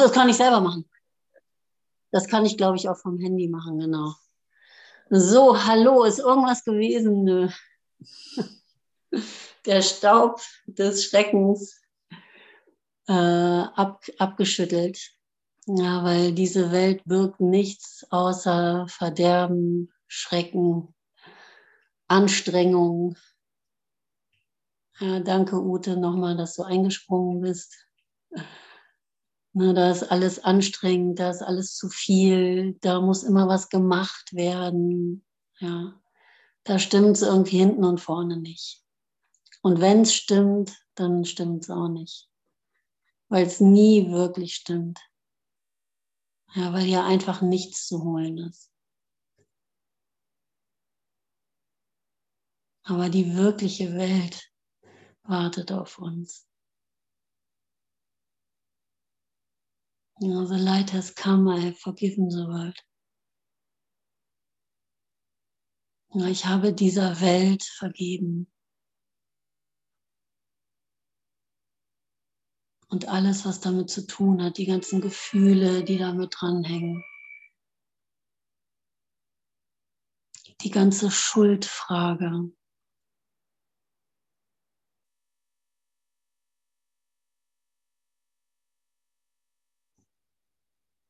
Das kann ich selber machen. Das kann ich, glaube ich, auch vom Handy machen, genau. So, hallo, ist irgendwas gewesen? Nö. Der Staub des Schreckens äh, ab, abgeschüttelt. Ja, weil diese Welt birgt nichts außer Verderben, Schrecken, Anstrengung. Ja, danke, Ute, nochmal, dass du eingesprungen bist. Na, da ist alles anstrengend, da ist alles zu viel, da muss immer was gemacht werden. Ja, da stimmt es irgendwie hinten und vorne nicht. Und wenn es stimmt, dann stimmt es auch nicht, weil es nie wirklich stimmt. Ja, weil hier einfach nichts zu holen ist. Aber die wirkliche Welt wartet auf uns. Know, the light has come, I have forgiven the world. Ich habe dieser Welt vergeben. Und alles, was damit zu tun hat, die ganzen Gefühle, die damit dranhängen. Die ganze Schuldfrage.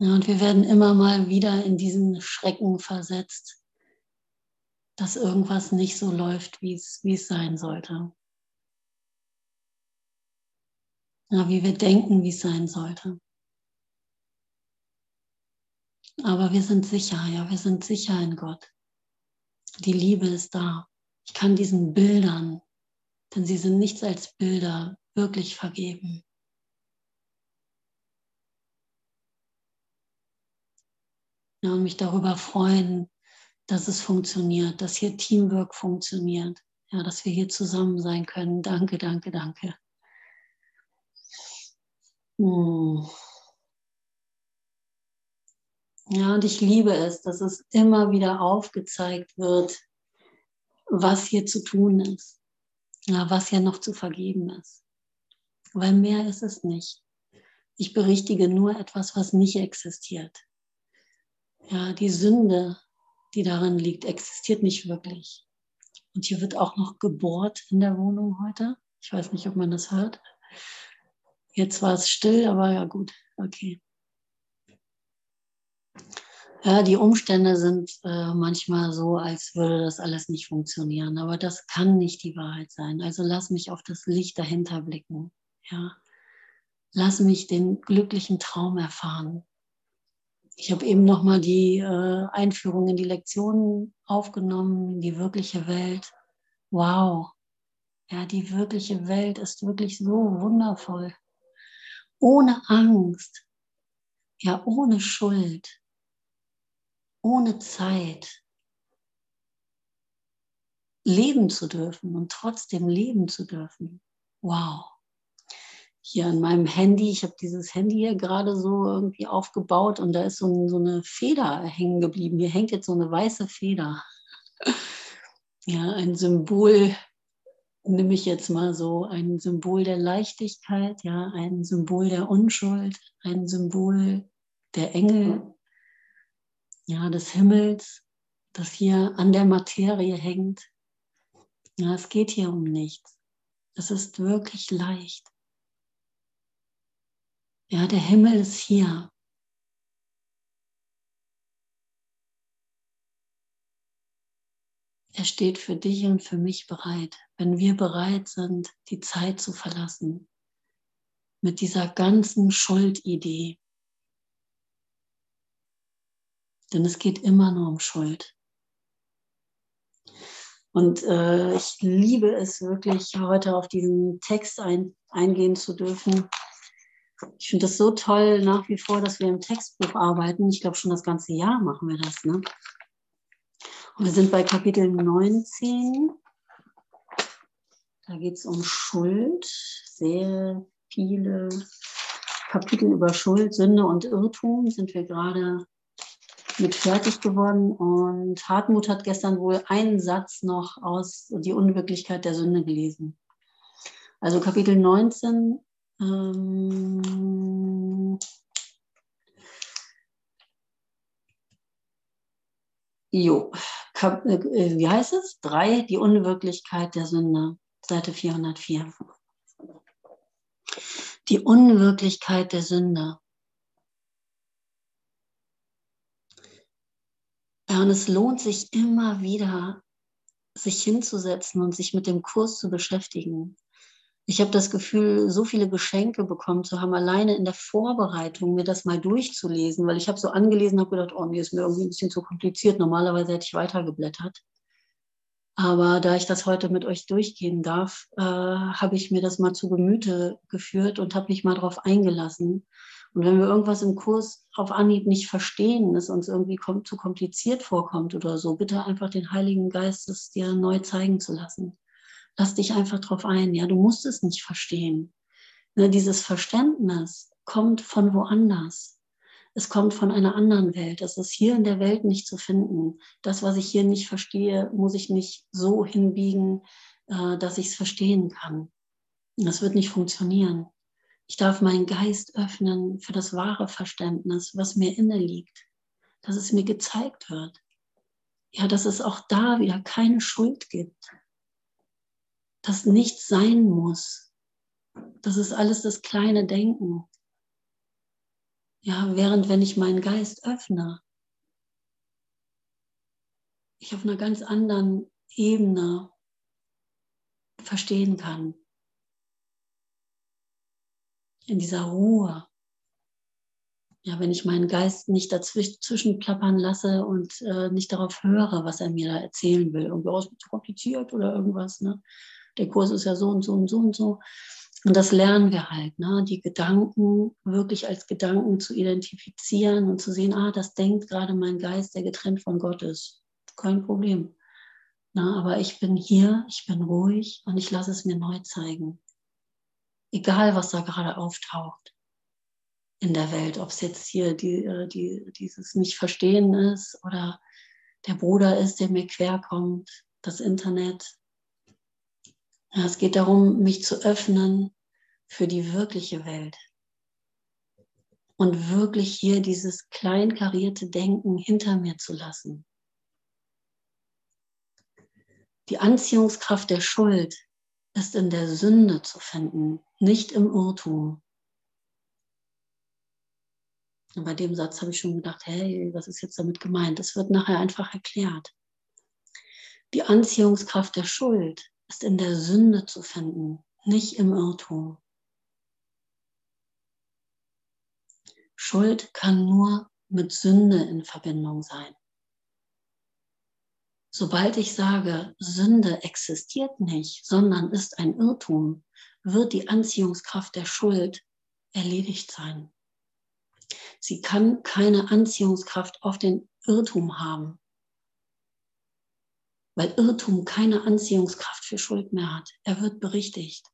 Ja, und wir werden immer mal wieder in diesen Schrecken versetzt, dass irgendwas nicht so läuft, wie es, sein sollte. Ja, wie wir denken, wie es sein sollte. Aber wir sind sicher, ja, wir sind sicher in Gott. Die Liebe ist da. Ich kann diesen Bildern, denn sie sind nichts als Bilder, wirklich vergeben. Ja, und mich darüber freuen, dass es funktioniert, dass hier Teamwork funktioniert, ja, dass wir hier zusammen sein können. Danke, danke, danke. Hm. Ja, und ich liebe es, dass es immer wieder aufgezeigt wird, was hier zu tun ist, ja, was hier noch zu vergeben ist. Weil mehr ist es nicht. Ich berichtige nur etwas, was nicht existiert. Ja, die Sünde, die darin liegt, existiert nicht wirklich. Und hier wird auch noch gebohrt in der Wohnung heute. Ich weiß nicht, ob man das hört. Jetzt war es still, aber ja gut, okay. Ja, die Umstände sind äh, manchmal so, als würde das alles nicht funktionieren. Aber das kann nicht die Wahrheit sein. Also lass mich auf das Licht dahinter blicken. Ja, lass mich den glücklichen Traum erfahren. Ich habe eben nochmal die äh, Einführung in die Lektionen aufgenommen, in die wirkliche Welt. Wow. Ja, die wirkliche Welt ist wirklich so wundervoll. Ohne Angst. Ja, ohne Schuld. Ohne Zeit. Leben zu dürfen und trotzdem leben zu dürfen. Wow hier an meinem Handy, ich habe dieses Handy hier gerade so irgendwie aufgebaut und da ist so, so, eine Feder hängen geblieben. Hier hängt jetzt so eine weiße Feder. Ja, ein Symbol, nehme ich jetzt mal so, ein Symbol der Leichtigkeit, ja, ein Symbol der Unschuld, ein Symbol der Engel, ja, des Himmels, das hier an der Materie hängt. Ja, es geht hier um nichts. Es ist wirklich leicht. Ja, der Himmel ist hier. Er steht für dich und für mich bereit, wenn wir bereit sind, die Zeit zu verlassen mit dieser ganzen Schuldidee. Denn es geht immer nur um Schuld. Und äh, ich liebe es wirklich, heute auf diesen Text ein, eingehen zu dürfen, ich finde das so toll nach wie vor, dass wir im Textbuch arbeiten. Ich glaube, schon das ganze Jahr machen wir das. Ne? Und wir sind bei Kapitel 19. Da geht es um Schuld. Sehr viele Kapitel über Schuld, Sünde und Irrtum sind wir gerade mit fertig geworden. Und Hartmut hat gestern wohl einen Satz noch aus Die Unwirklichkeit der Sünde gelesen. Also Kapitel 19 ähm jo, äh, wie heißt es? Drei, die Unwirklichkeit der Sünde, Seite 404. Die Unwirklichkeit der Sünde. Ja, und es lohnt sich immer wieder, sich hinzusetzen und sich mit dem Kurs zu beschäftigen. Ich habe das Gefühl, so viele Geschenke bekommen zu haben, alleine in der Vorbereitung mir das mal durchzulesen, weil ich habe so angelesen, habe gedacht, oh, mir ist mir irgendwie ein bisschen zu kompliziert. Normalerweise hätte ich weitergeblättert. Aber da ich das heute mit euch durchgehen darf, äh, habe ich mir das mal zu Gemüte geführt und habe mich mal darauf eingelassen. Und wenn wir irgendwas im Kurs auf Anhieb nicht verstehen, es uns irgendwie kom zu kompliziert vorkommt oder so, bitte einfach den Heiligen Geist es dir neu zeigen zu lassen. Lass dich einfach drauf ein. Ja, du musst es nicht verstehen. Ne, dieses Verständnis kommt von woanders. Es kommt von einer anderen Welt. Es ist hier in der Welt nicht zu finden. Das, was ich hier nicht verstehe, muss ich nicht so hinbiegen, äh, dass ich es verstehen kann. Das wird nicht funktionieren. Ich darf meinen Geist öffnen für das wahre Verständnis, was mir inne liegt, dass es mir gezeigt wird. Ja, dass es auch da wieder keine Schuld gibt, das nichts sein muss. Das ist alles das kleine Denken. Ja, während wenn ich meinen Geist öffne, ich auf einer ganz anderen Ebene verstehen kann. In dieser Ruhe. Ja, wenn ich meinen Geist nicht dazwischen plappern lasse und äh, nicht darauf höre, was er mir da erzählen will. Irgendwie aus zu kompliziert oder irgendwas. Ne? Der Kurs ist ja so und so und so und so. Und das lernen wir halt, ne? die Gedanken wirklich als Gedanken zu identifizieren und zu sehen, ah, das denkt gerade mein Geist, der getrennt von Gott ist. Kein Problem. Na, aber ich bin hier, ich bin ruhig und ich lasse es mir neu zeigen. Egal, was da gerade auftaucht in der Welt, ob es jetzt hier die, äh, die, dieses Nicht-Verstehen ist oder der Bruder ist, der mir querkommt, das Internet, es geht darum, mich zu öffnen für die wirkliche Welt. Und wirklich hier dieses kleinkarierte Denken hinter mir zu lassen. Die Anziehungskraft der Schuld ist in der Sünde zu finden, nicht im Irrtum. Und bei dem Satz habe ich schon gedacht, hey, was ist jetzt damit gemeint? Das wird nachher einfach erklärt. Die Anziehungskraft der Schuld ist in der Sünde zu finden, nicht im Irrtum. Schuld kann nur mit Sünde in Verbindung sein. Sobald ich sage, Sünde existiert nicht, sondern ist ein Irrtum, wird die Anziehungskraft der Schuld erledigt sein. Sie kann keine Anziehungskraft auf den Irrtum haben, weil Irrtum keine Anziehungskraft für Schuld mehr hat. Er wird berichtigt.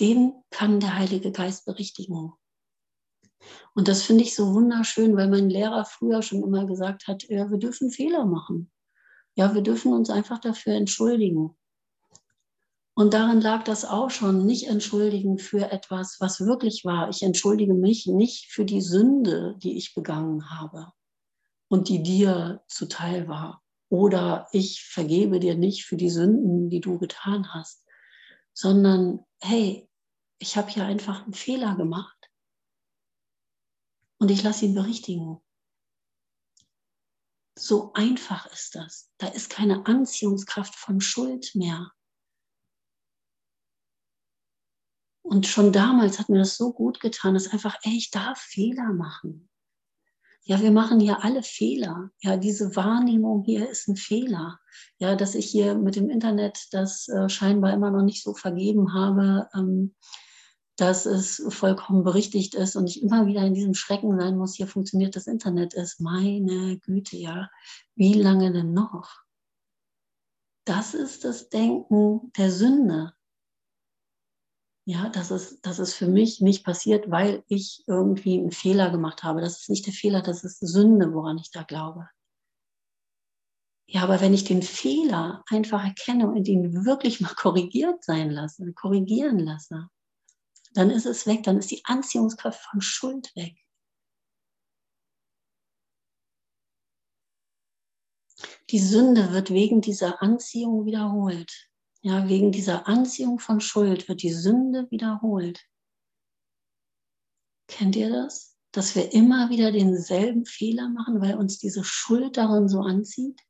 Den kann der Heilige Geist berichtigen. Und das finde ich so wunderschön, weil mein Lehrer früher schon immer gesagt hat, ja, wir dürfen Fehler machen. Ja, wir dürfen uns einfach dafür entschuldigen. Und darin lag das auch schon, nicht entschuldigen für etwas, was wirklich war. Ich entschuldige mich nicht für die Sünde, die ich begangen habe und die dir zuteil war. Oder ich vergebe dir nicht für die Sünden, die du getan hast, sondern hey, ich habe hier einfach einen Fehler gemacht und ich lasse ihn berichtigen. So einfach ist das. Da ist keine Anziehungskraft von Schuld mehr. Und schon damals hat mir das so gut getan, dass einfach, ey, ich darf Fehler machen. Ja, wir machen hier alle Fehler. Ja, diese Wahrnehmung hier ist ein Fehler. Ja, dass ich hier mit dem Internet das äh, scheinbar immer noch nicht so vergeben habe, ähm, dass es vollkommen berichtigt ist und ich immer wieder in diesem Schrecken sein muss, hier funktioniert das Internet ist. Meine Güte, ja. Wie lange denn noch? Das ist das Denken der Sünde ja, dass es, dass es für mich nicht passiert, weil ich irgendwie einen Fehler gemacht habe. Das ist nicht der Fehler, das ist Sünde, woran ich da glaube. Ja, aber wenn ich den Fehler einfach erkenne und ihn wirklich mal korrigiert sein lasse, korrigieren lasse, dann ist es weg, dann ist die Anziehungskraft von Schuld weg. Die Sünde wird wegen dieser Anziehung wiederholt. Ja, wegen dieser Anziehung von Schuld wird die Sünde wiederholt. Kennt ihr das? Dass wir immer wieder denselben Fehler machen, weil uns diese Schuld darin so anzieht?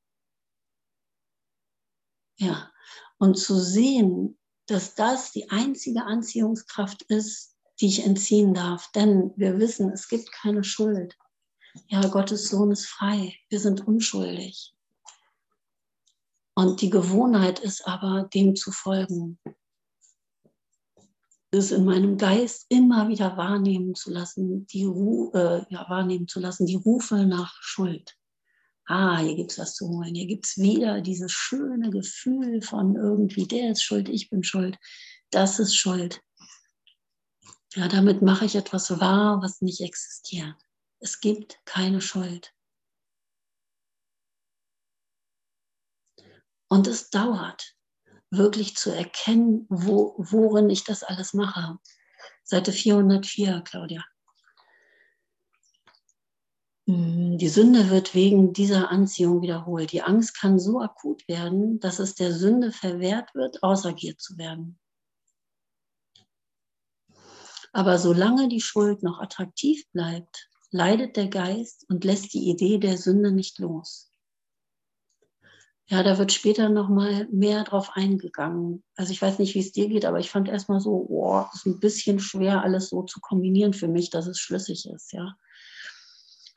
Ja, und zu sehen, dass das die einzige Anziehungskraft ist, die ich entziehen darf. Denn wir wissen, es gibt keine Schuld. Ja, Gottes Sohn ist frei. Wir sind unschuldig. Und die Gewohnheit ist aber, dem zu folgen. Es in meinem Geist immer wieder wahrnehmen zu lassen, die, äh, ja, wahrnehmen zu lassen, die Rufe nach Schuld ah, hier gibt es was zu holen, hier gibt es wieder dieses schöne Gefühl von irgendwie, der ist schuld, ich bin schuld, das ist schuld. Ja, damit mache ich etwas wahr, was nicht existiert. Es gibt keine Schuld. Und es dauert, wirklich zu erkennen, wo, worin ich das alles mache. Seite 404, Claudia. Mm, die Sünde wird wegen dieser Anziehung wiederholt. Die Angst kann so akut werden, dass es der Sünde verwehrt wird, ausagiert zu werden. Aber solange die Schuld noch attraktiv bleibt, leidet der Geist und lässt die Idee der Sünde nicht los. Ja, da wird später noch mal mehr drauf eingegangen. Also ich weiß nicht, wie es dir geht, aber ich fand erstmal so, oh, ist ein bisschen schwer, alles so zu kombinieren für mich, dass es schlüssig ist, ja.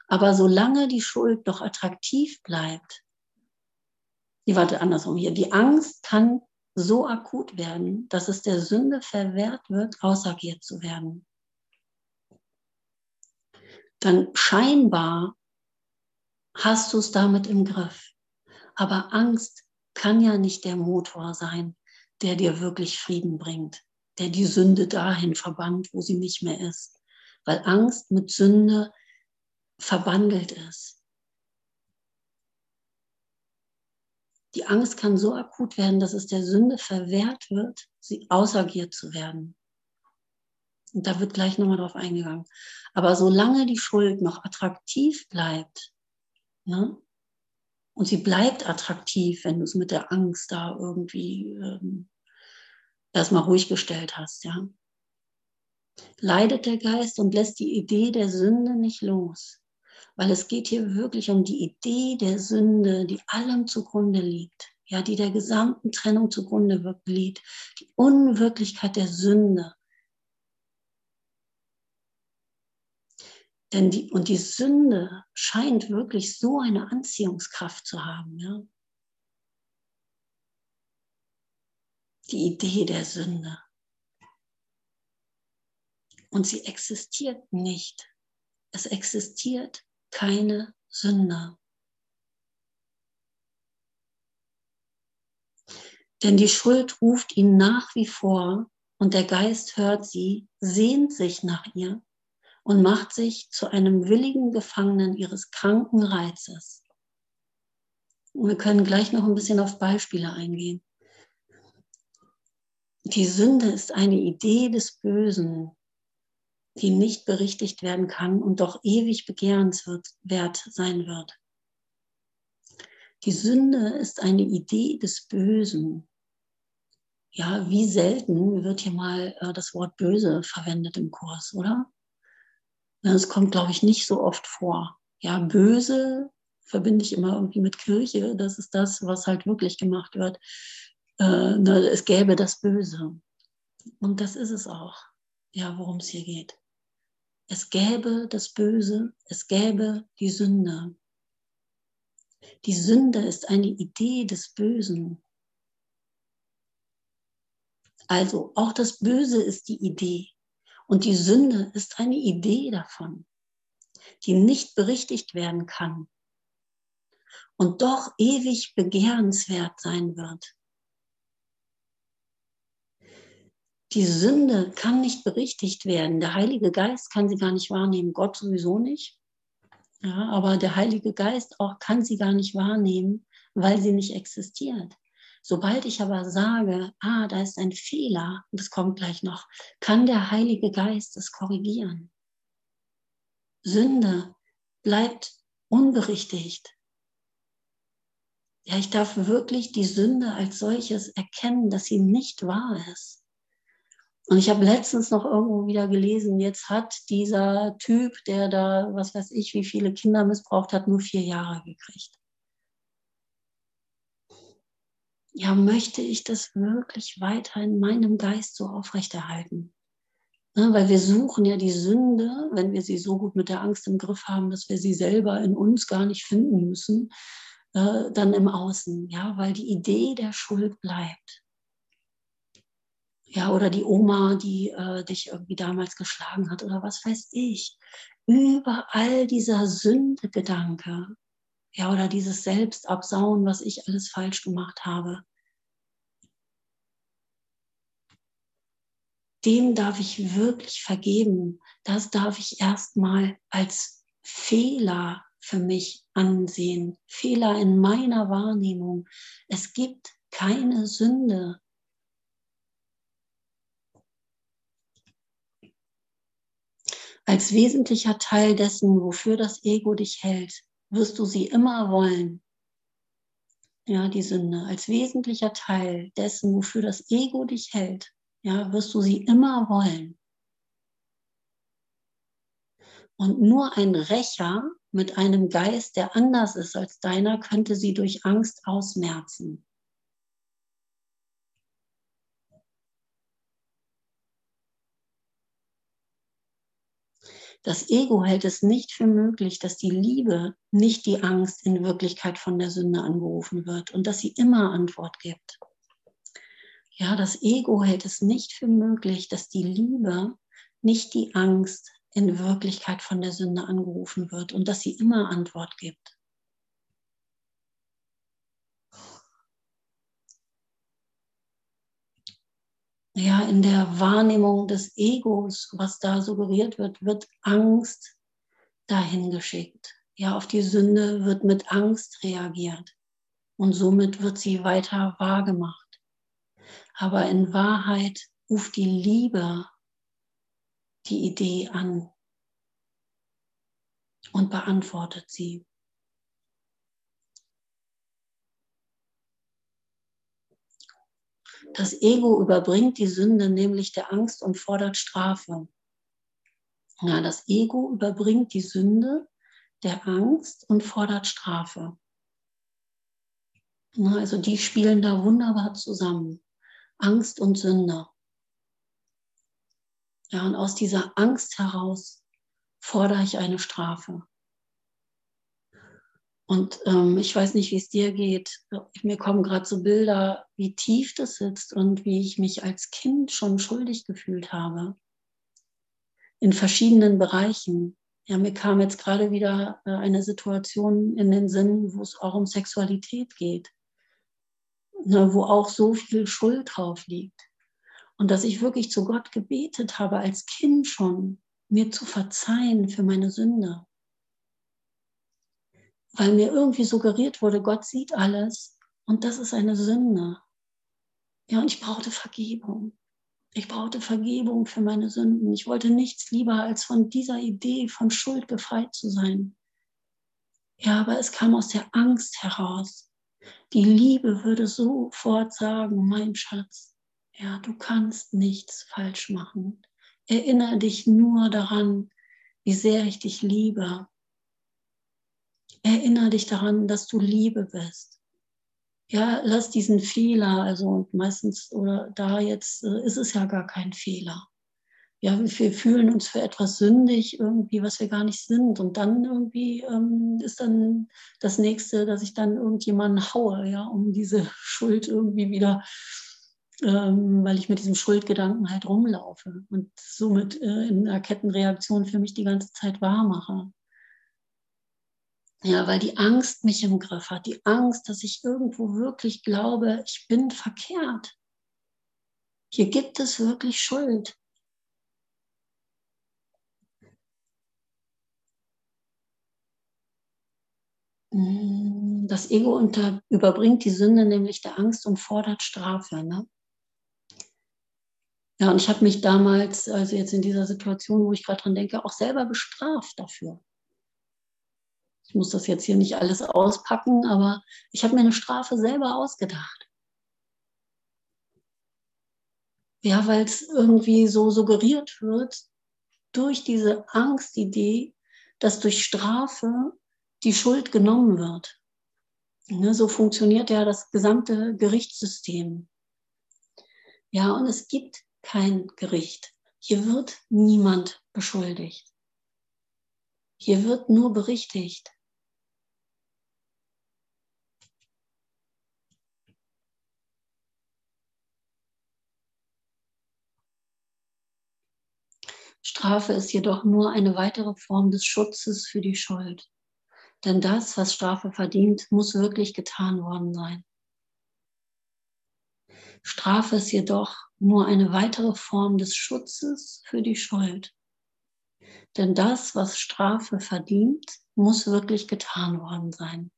Aber solange die Schuld noch attraktiv bleibt, die warte andersrum hier, die Angst kann so akut werden, dass es der Sünde verwehrt wird, ausagiert zu werden. Dann scheinbar hast du es damit im Griff. Aber Angst kann ja nicht der Motor sein, der dir wirklich Frieden bringt, der die Sünde dahin verbannt, wo sie nicht mehr ist. Weil Angst mit Sünde verbandelt ist. Die Angst kann so akut werden, dass es der Sünde verwehrt wird, sie ausagiert zu werden. Und da wird gleich nochmal drauf eingegangen. Aber solange die Schuld noch attraktiv bleibt, ne, und sie bleibt attraktiv, wenn du es mit der Angst da irgendwie ähm, erstmal ruhig gestellt hast, ja, leidet der Geist und lässt die Idee der Sünde nicht los weil es geht hier wirklich um die Idee der Sünde, die allem zugrunde liegt, ja, die der gesamten Trennung zugrunde liegt, die Unwirklichkeit der Sünde. Denn die, und die Sünde scheint wirklich so eine Anziehungskraft zu haben, ja. Die Idee der Sünde. Und sie existiert nicht. Es existiert keine Sünder. Denn die Schuld ruft ihn nach wie vor und der Geist hört sie, sehnt sich nach ihr und macht sich zu einem willigen Gefangenen ihres kranken Reizes. Und wir können gleich noch ein bisschen auf Beispiele eingehen. Die Sünde ist eine Idee des Bösen, die nicht berichtigt werden kann und doch ewig begehrenswert sein wird. Die Sünde ist eine Idee des Bösen. Ja, wie selten wird hier mal äh, das Wort böse verwendet im Kurs, oder? Es kommt, glaube ich, nicht so oft vor. Ja, böse verbinde ich immer irgendwie mit Kirche. Das ist das, was halt wirklich gemacht wird. Äh, ne, es gäbe das Böse. Und das ist es auch, ja, worum es hier geht. Es gäbe das Böse, es gäbe die Sünde. Die Sünde ist eine Idee des Bösen. Also auch das Böse ist die Idee und die Sünde ist eine Idee davon, die nicht berichtigt werden kann und doch ewig begehrenswert sein wird. die Sünde kann nicht berichtigt werden. Der Heilige Geist kann sie gar nicht wahrnehmen. Gott sowieso nicht. Ja, aber der Heilige Geist auch kann sie gar nicht wahrnehmen, weil sie nicht existiert. Sobald ich aber sage, ah, da ist ein Fehler, und das kommt gleich noch, kann der Heilige Geist es korrigieren. Sünde bleibt unberichtigt. Ja, ich darf wirklich die Sünde als solches erkennen, dass sie nicht wahr ist. Und ich habe letztens noch irgendwo wieder gelesen, jetzt hat dieser Typ, der da, was weiß ich, wie viele Kinder missbraucht hat, nur vier Jahre gekriegt. Ja, möchte ich das wirklich weiter in meinem Geist so aufrechterhalten? Ne, weil wir suchen ja die Sünde, wenn wir sie so gut mit der Angst im Griff haben, dass wir sie selber in uns gar nicht finden müssen, äh, dann im Außen, ja, weil die Idee der Schuld bleibt. Ja, oder die Oma, die äh, dich irgendwie damals geschlagen hat oder was weiß ich. Überall dieser Sündegedanke, ja, oder dieses Selbstabsauen, was ich alles falsch gemacht habe. Dem darf ich wirklich vergeben. Das darf ich erstmal als Fehler für mich ansehen. Fehler in meiner Wahrnehmung. Es gibt keine Sünde. Als wesentlicher Teil dessen, wofür das Ego dich hält, wirst du sie immer wollen. Ja, die Sünde. Als wesentlicher Teil dessen, wofür das Ego dich hält, ja, wirst du sie immer wollen. Und nur ein Rächer mit einem Geist, der anders ist als deiner, könnte sie durch Angst ausmerzen. Das Ego hält es nicht für möglich, dass die Liebe, nicht die Angst in Wirklichkeit von der Sünde angerufen wird und dass sie immer Antwort gibt. Ja, das Ego hält es nicht für möglich, dass die Liebe, nicht die Angst in Wirklichkeit von der Sünde angerufen wird und dass sie immer Antwort gibt. Ja, in der Wahrnehmung des Egos, was da suggeriert wird, wird Angst dahin geschickt. Ja, auf die Sünde wird mit Angst reagiert und somit wird sie weiter wahrgemacht. Aber in Wahrheit ruft die Liebe die Idee an und beantwortet sie. Das Ego überbringt die Sünde nämlich der Angst und fordert Strafe. Ja, das Ego überbringt die Sünde der Angst und fordert Strafe. Ja, also die spielen da wunderbar zusammen. Angst und Sünde. Ja, und aus dieser Angst heraus fordere ich eine Strafe. Und ähm, ich weiß nicht, wie es dir geht. Mir kommen gerade so Bilder, wie tief das sitzt und wie ich mich als Kind schon schuldig gefühlt habe. In verschiedenen Bereichen. Ja, mir kam jetzt gerade wieder äh, eine Situation in den Sinn, wo es auch um Sexualität geht. Ne, wo auch so viel Schuld drauf liegt. Und dass ich wirklich zu Gott gebetet habe, als Kind schon, mir zu verzeihen für meine Sünde. Weil mir irgendwie suggeriert wurde, Gott sieht alles und das ist eine Sünde. Ja, und ich brauchte Vergebung. Ich brauchte Vergebung für meine Sünden. Ich wollte nichts lieber, als von dieser Idee von Schuld befreit zu sein. Ja, aber es kam aus der Angst heraus. Die Liebe würde sofort sagen, mein Schatz, ja, du kannst nichts falsch machen. Erinnere dich nur daran, wie sehr ich dich liebe. Erinnere dich daran, dass du Liebe bist. Ja, lass diesen Fehler, also meistens oder da jetzt äh, ist es ja gar kein Fehler. Ja, wir fühlen uns für etwas sündig, irgendwie, was wir gar nicht sind. Und dann irgendwie ähm, ist dann das nächste, dass ich dann irgendjemanden haue, ja, um diese Schuld irgendwie wieder ähm, weil ich mit diesem Schuldgedanken halt rumlaufe und somit äh, in einer Kettenreaktion für mich die ganze Zeit wahr mache. Ja, weil die Angst mich im Griff hat, die Angst, dass ich irgendwo wirklich glaube, ich bin verkehrt. Hier gibt es wirklich Schuld. Das Ego unter, überbringt die Sünde nämlich der Angst und fordert Strafe. Ne? Ja, und ich habe mich damals, also jetzt in dieser Situation, wo ich gerade dran denke, auch selber bestraft dafür. Ich muss das jetzt hier nicht alles auspacken, aber ich habe mir eine Strafe selber ausgedacht. Ja, weil es irgendwie so suggeriert wird durch diese Angstidee, dass durch Strafe die Schuld genommen wird. Ne, so funktioniert ja das gesamte Gerichtssystem. Ja, und es gibt kein Gericht. Hier wird niemand beschuldigt. Hier wird nur berichtigt. Strafe ist jedoch nur eine weitere Form des Schutzes für die Schuld. Denn das, was Strafe verdient, muss wirklich getan worden sein. Strafe ist jedoch nur eine weitere Form des Schutzes für die Schuld. Denn das, was Strafe verdient, muss wirklich getan worden sein.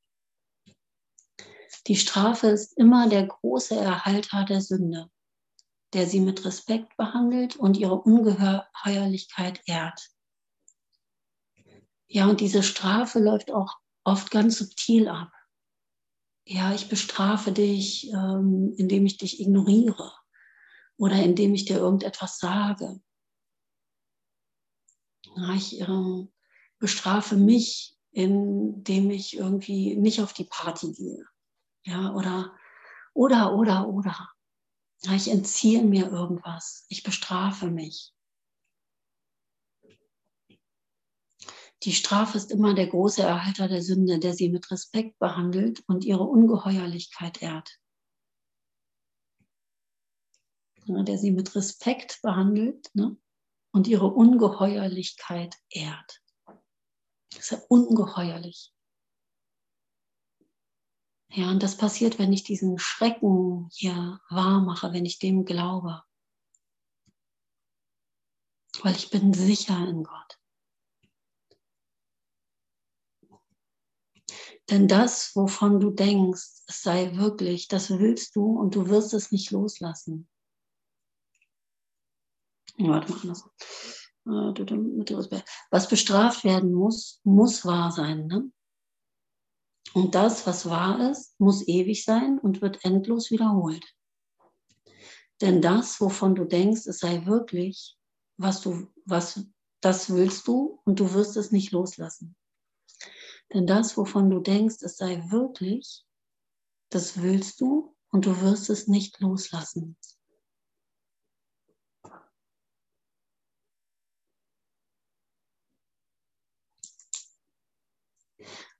Die Strafe ist immer der große Erhalter der Sünde der sie mit Respekt behandelt und ihre Ungeheuerlichkeit ehrt. Ja, und diese Strafe läuft auch oft ganz subtil ab. Ja, ich bestrafe dich, ähm, indem ich dich ignoriere oder indem ich dir irgendetwas sage. Ich ähm, bestrafe mich, indem ich irgendwie nicht auf die Party gehe. Ja, oder, oder, oder, oder. Ich entziehe mir irgendwas. Ich bestrafe mich. Die Strafe ist immer der große Erhalter der Sünde, der sie mit Respekt behandelt und ihre Ungeheuerlichkeit ehrt. Der sie mit Respekt behandelt ne, und ihre Ungeheuerlichkeit ehrt. Das ist ja ungeheuerlich. Ja, und das passiert, wenn ich diesen Schrecken hier wahr mache, wenn ich dem glaube. Weil ich bin sicher in Gott. Denn das, wovon du denkst, es sei wirklich, das willst du und du wirst es nicht loslassen. Warte mal anders. Äh, was bestraft werden muss, muss wahr sein. Ne? Und das, was wahr ist, muss ewig sein und wird endlos wiederholt. Denn das, wovon du denkst, es sei wirklich, was du, was, das willst du und du wirst es nicht loslassen. Denn das, wovon du denkst, es sei wirklich, das willst du und du wirst es nicht loslassen.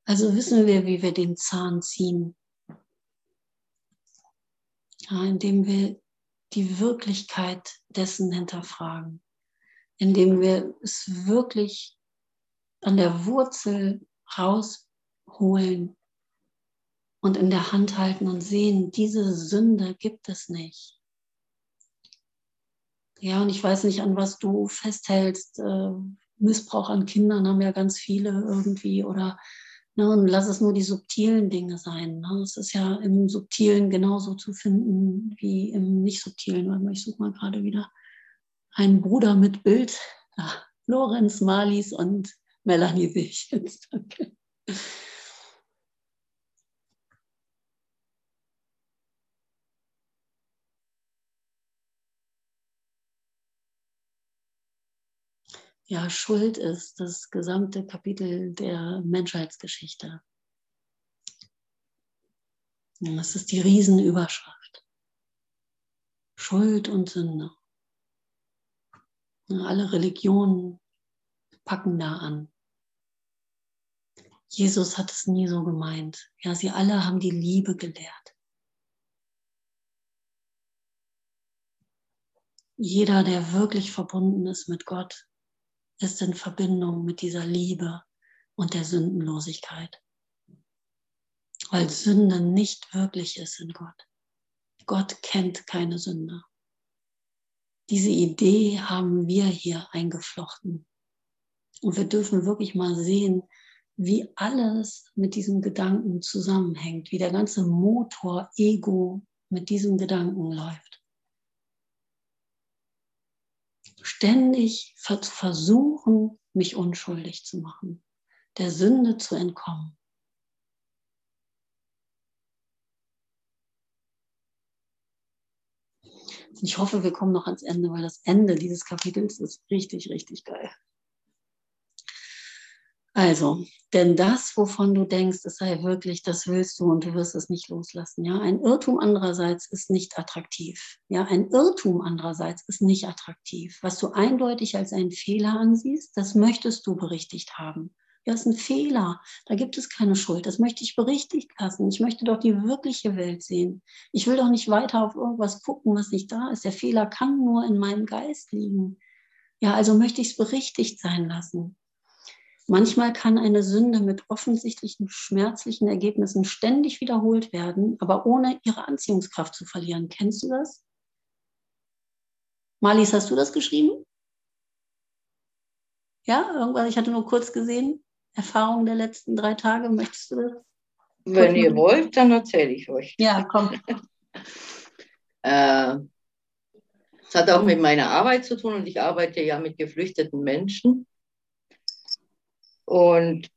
Also wissen wir, wie wir den Zahn ziehen, ja, indem wir die Wirklichkeit dessen hinterfragen, indem wir es wirklich an der Wurzel rausholen und in der Hand halten und sehen, diese Sünde gibt es nicht. Ja, und ich weiß nicht, an was du festhältst. Äh, Missbrauch an Kindern haben ja ganz viele irgendwie oder Ne, und lass es nur die subtilen Dinge sein. Ne? Es ist ja im Subtilen genauso zu finden wie im Nicht-Subtilen. Ich suche mal gerade wieder einen Bruder mit Bild. Ja, Lorenz, Marlies und Melanie sehe ich jetzt. Danke. Ja, Schuld ist das gesamte Kapitel der Menschheitsgeschichte. Das ist die Riesenüberschrift. Schuld und Sünde. Alle Religionen packen da an. Jesus hat es nie so gemeint. Ja, sie alle haben die Liebe gelehrt. Jeder, der wirklich verbunden ist mit Gott, ist in Verbindung mit dieser Liebe und der Sündenlosigkeit. Weil Sünde nicht wirklich ist in Gott. Gott kennt keine Sünde. Diese Idee haben wir hier eingeflochten. Und wir dürfen wirklich mal sehen, wie alles mit diesem Gedanken zusammenhängt, wie der ganze Motor Ego mit diesem Gedanken läuft ständig versuchen, mich unschuldig zu machen. der Sünde zu entkommen. Ich hoffe, wir kommen noch ans Ende, weil das Ende dieses Kapitels ist richtig, richtig geil. Also, denn das, wovon du denkst, es sei wirklich, das willst du und du wirst es nicht loslassen. Ja, ein Irrtum andererseits ist nicht attraktiv. Ja, ein Irrtum andererseits ist nicht attraktiv. Was du eindeutig als einen Fehler ansiehst, das möchtest du berichtigt haben. Ja, ist ein Fehler. Da gibt es keine Schuld. Das möchte ich berichtigt lassen. Ich möchte doch die wirkliche Welt sehen. Ich will doch nicht weiter auf irgendwas gucken, was nicht da ist. Der Fehler kann nur in meinem Geist liegen. Ja, also möchte ich es berichtigt sein lassen. Manchmal kann eine Sünde mit offensichtlichen schmerzlichen Ergebnissen ständig wiederholt werden, aber ohne ihre Anziehungskraft zu verlieren. Kennst du das? Marlies, hast du das geschrieben? Ja, irgendwas, ich hatte nur kurz gesehen. Erfahrung der letzten drei Tage, möchtest du das? Wenn ihr wollt, dann erzähle ich euch. Ja, komm. äh, es hat auch mit meiner Arbeit zu tun und ich arbeite ja mit geflüchteten Menschen. Und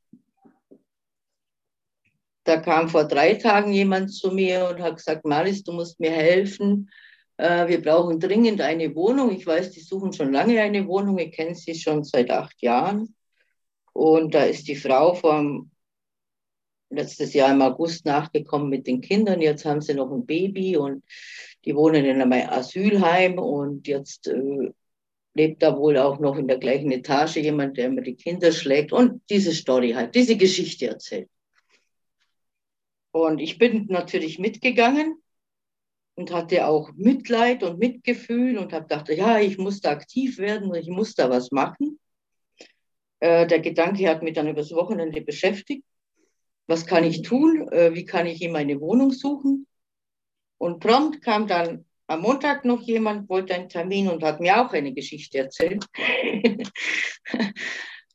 da kam vor drei Tagen jemand zu mir und hat gesagt, Maris, du musst mir helfen. Äh, wir brauchen dringend eine Wohnung. Ich weiß, die suchen schon lange eine Wohnung. Ich kenne sie schon seit acht Jahren. Und da ist die Frau vom letztes Jahr im August nachgekommen mit den Kindern. Jetzt haben sie noch ein Baby und die wohnen in einem Asylheim und jetzt äh, lebt da wohl auch noch in der gleichen Etage jemand, der immer die Kinder schlägt und diese Story halt, diese Geschichte erzählt. Und ich bin natürlich mitgegangen und hatte auch Mitleid und Mitgefühl und habe gedacht, ja, ich muss da aktiv werden, ich muss da was machen. Äh, der Gedanke hat mich dann übers Wochenende beschäftigt. Was kann ich tun? Äh, wie kann ich ihm eine Wohnung suchen? Und prompt kam dann am Montag noch jemand, wollte einen Termin und hat mir auch eine Geschichte erzählt.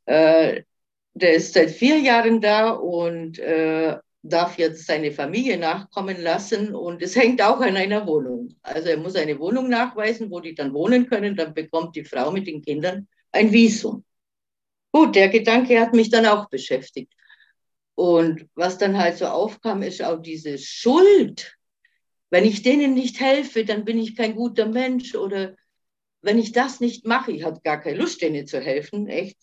äh, der ist seit vier Jahren da und äh, darf jetzt seine Familie nachkommen lassen und es hängt auch an einer Wohnung. Also er muss eine Wohnung nachweisen, wo die dann wohnen können, dann bekommt die Frau mit den Kindern ein Visum. Gut, der Gedanke hat mich dann auch beschäftigt. Und was dann halt so aufkam, ist auch diese Schuld, wenn ich denen nicht helfe, dann bin ich kein guter Mensch oder wenn ich das nicht mache, ich habe gar keine Lust, denen zu helfen, echt.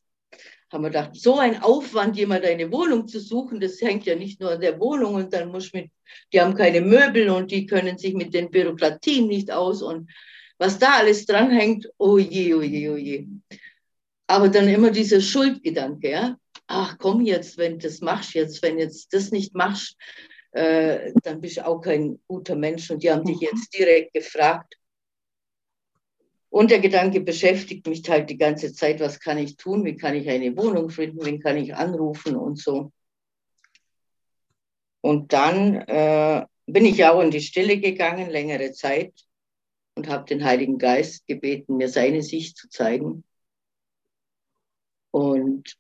Haben wir gedacht, so ein Aufwand, jemand eine Wohnung zu suchen, das hängt ja nicht nur an der Wohnung und dann muss mit, die haben keine Möbel und die können sich mit den Bürokratien nicht aus und was da alles dranhängt, oh je, oh je, oh je. Aber dann immer dieser Schuldgedanke, ja. Ach komm jetzt, wenn du das machst jetzt, wenn jetzt das nicht machst, äh, dann bist du auch kein guter Mensch. Und die haben dich mhm. jetzt direkt gefragt. Und der Gedanke beschäftigt mich halt die ganze Zeit, was kann ich tun, wie kann ich eine Wohnung finden, wen kann ich anrufen und so. Und dann äh, bin ich auch in die Stille gegangen, längere Zeit, und habe den Heiligen Geist gebeten, mir seine Sicht zu zeigen. Und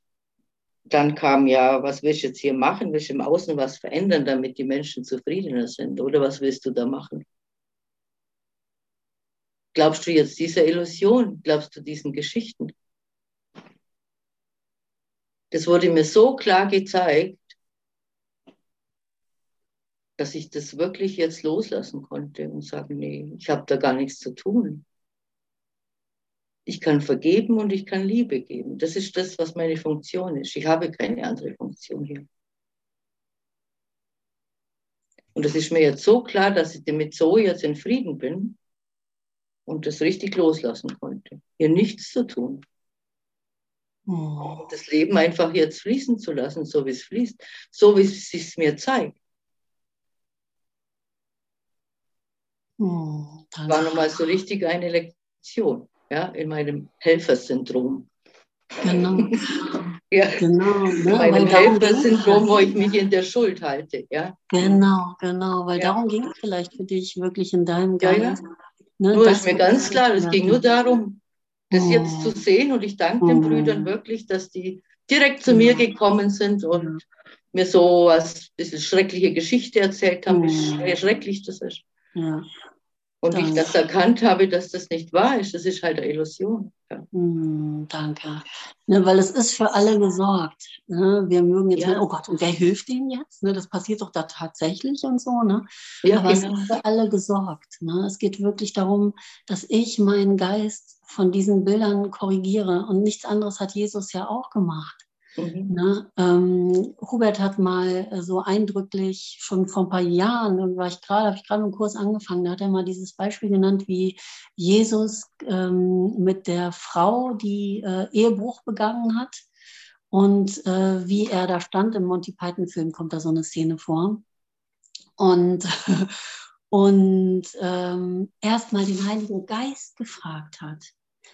dann kam ja, was willst du jetzt hier machen? Willst du im Außen was verändern, damit die Menschen zufriedener sind? Oder was willst du da machen? Glaubst du jetzt dieser Illusion? Glaubst du diesen Geschichten? Das wurde mir so klar gezeigt, dass ich das wirklich jetzt loslassen konnte und sagen, nee, ich habe da gar nichts zu tun. Ich kann vergeben und ich kann Liebe geben. Das ist das, was meine Funktion ist. Ich habe keine andere Funktion hier. Und das ist mir jetzt so klar, dass ich damit so jetzt in Frieden bin und das richtig loslassen konnte. Hier nichts zu tun. Oh. Das Leben einfach jetzt fließen zu lassen, so wie es fließt, so wie es sich mir zeigt. Oh, war nochmal so richtig eine Lektion ja, in meinem Helfersyndrom. Genau. ja, genau. Ne? In meinem Helfersyndrom, wo ich mich in der Schuld halte. Ja. Genau, genau, weil ja. darum ging es vielleicht für dich wirklich in deinem Geist. Ja. Ne, nur ist mir ganz klar, es ging nur darum, das oh. jetzt zu sehen und ich danke oh. den Brüdern wirklich, dass die direkt zu mir gekommen sind und mir so was bisschen schreckliche Geschichte erzählt haben, wie schrecklich das ist. Ja. Und Danke. ich das erkannt habe, dass das nicht wahr ist. Das ist halt eine Illusion. Ja. Mm, danke. Ne, weil es ist für alle gesorgt. Ne? Wir mögen jetzt, ja. Mal, oh Gott, und wer hilft denen jetzt? Ne? Das passiert doch da tatsächlich und so. Ne? Ja, Aber genau. es ist für alle gesorgt. Ne? Es geht wirklich darum, dass ich meinen Geist von diesen Bildern korrigiere. Und nichts anderes hat Jesus ja auch gemacht. Mhm. Ne? Ähm, Hubert hat mal äh, so eindrücklich schon vor ein paar Jahren, war ich gerade, habe ich gerade einen Kurs angefangen, da hat er mal dieses Beispiel genannt, wie Jesus ähm, mit der Frau, die äh, Ehebruch begangen hat und äh, wie er da stand im Monty Python Film, kommt da so eine Szene vor. Und, und ähm, erstmal den Heiligen Geist gefragt hat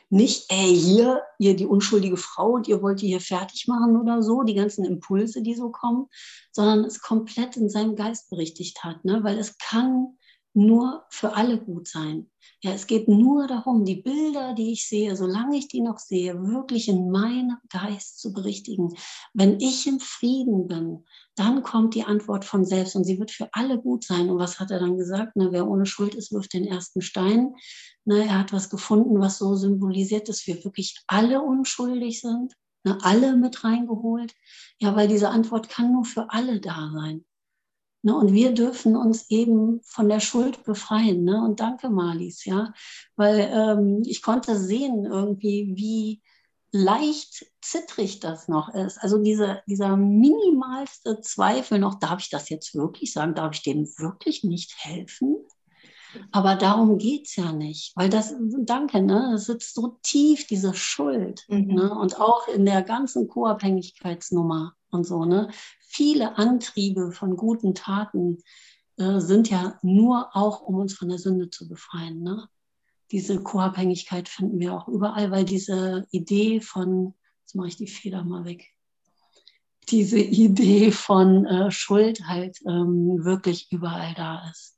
nicht, ey, hier, ihr die unschuldige Frau und ihr wollt die hier fertig machen oder so, die ganzen Impulse, die so kommen, sondern es komplett in seinem Geist berichtigt hat, ne? weil es kann nur für alle gut sein. Ja, es geht nur darum, die Bilder, die ich sehe, solange ich die noch sehe, wirklich in meinem Geist zu berichtigen. Wenn ich im Frieden bin, dann kommt die Antwort von selbst und sie wird für alle gut sein. Und was hat er dann gesagt? Ne, wer ohne Schuld ist, wirft den ersten Stein. Ne, er hat was gefunden, was so symbolisiert, dass wir wirklich alle unschuldig sind, ne, alle mit reingeholt. Ja, weil diese Antwort kann nur für alle da sein. Ne, und wir dürfen uns eben von der Schuld befreien. Ne? Und danke, Marlies, ja, weil ähm, ich konnte sehen irgendwie, wie leicht zittrig das noch ist. Also diese, dieser minimalste Zweifel noch, darf ich das jetzt wirklich sagen? Darf ich dem wirklich nicht helfen? Aber darum geht es ja nicht, weil das, danke, ne, das sitzt so tief, diese Schuld. Mhm. Ne, und auch in der ganzen Co-Abhängigkeitsnummer und so, ne, viele Antriebe von guten Taten äh, sind ja nur auch, um uns von der Sünde zu befreien. Ne? Diese Co-Abhängigkeit finden wir auch überall, weil diese Idee von, jetzt mache ich die Feder mal weg, diese Idee von äh, Schuld halt ähm, wirklich überall da ist.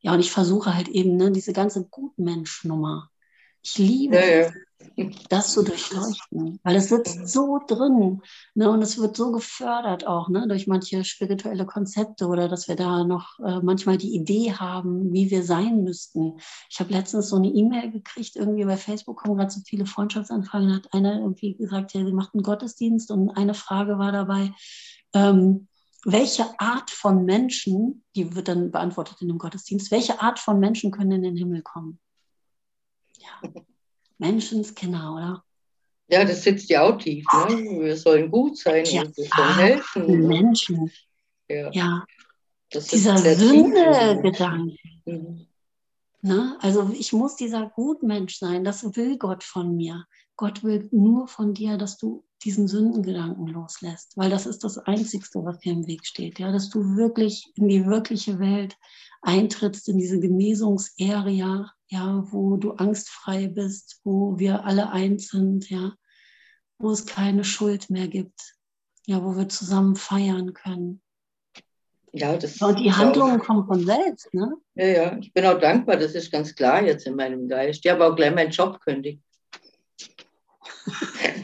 Ja, und ich versuche halt eben ne, diese ganze Gutmensch-Nummer. Ich liebe ja, ja das zu durchleuchten, weil es sitzt so drin ne, und es wird so gefördert auch ne, durch manche spirituelle Konzepte oder dass wir da noch äh, manchmal die Idee haben, wie wir sein müssten. Ich habe letztens so eine E-Mail gekriegt, irgendwie bei Facebook kommen gerade so viele Freundschaftsanfragen, hat einer irgendwie gesagt, ja, sie macht einen Gottesdienst und eine Frage war dabei, ähm, welche Art von Menschen, die wird dann beantwortet in dem Gottesdienst, welche Art von Menschen können in den Himmel kommen? Ja. Menschenskinder, oder? Ja, das sitzt ja auch tief. Ne? Wir sollen gut sein ja, und wir sollen helfen. Menschen. Ja. ja. Dieser Sünde-Gedanke. Mhm. Ne? Also ich muss dieser Gutmensch sein, das will Gott von mir. Gott will nur von dir, dass du diesen Sündengedanken loslässt, weil das ist das Einzigste, was dir im Weg steht. Ja? Dass du wirklich in die wirkliche Welt eintrittst, in diese Genesungsarea, ja, wo du angstfrei bist, wo wir alle eins sind, ja, wo es keine Schuld mehr gibt, ja, wo wir zusammen feiern können. Ja, das und die Handlungen kommen von selbst, ne? Ja, ja, ich bin auch dankbar, das ist ganz klar jetzt in meinem Geist. Ich habe auch gleich meinen Job kündigt.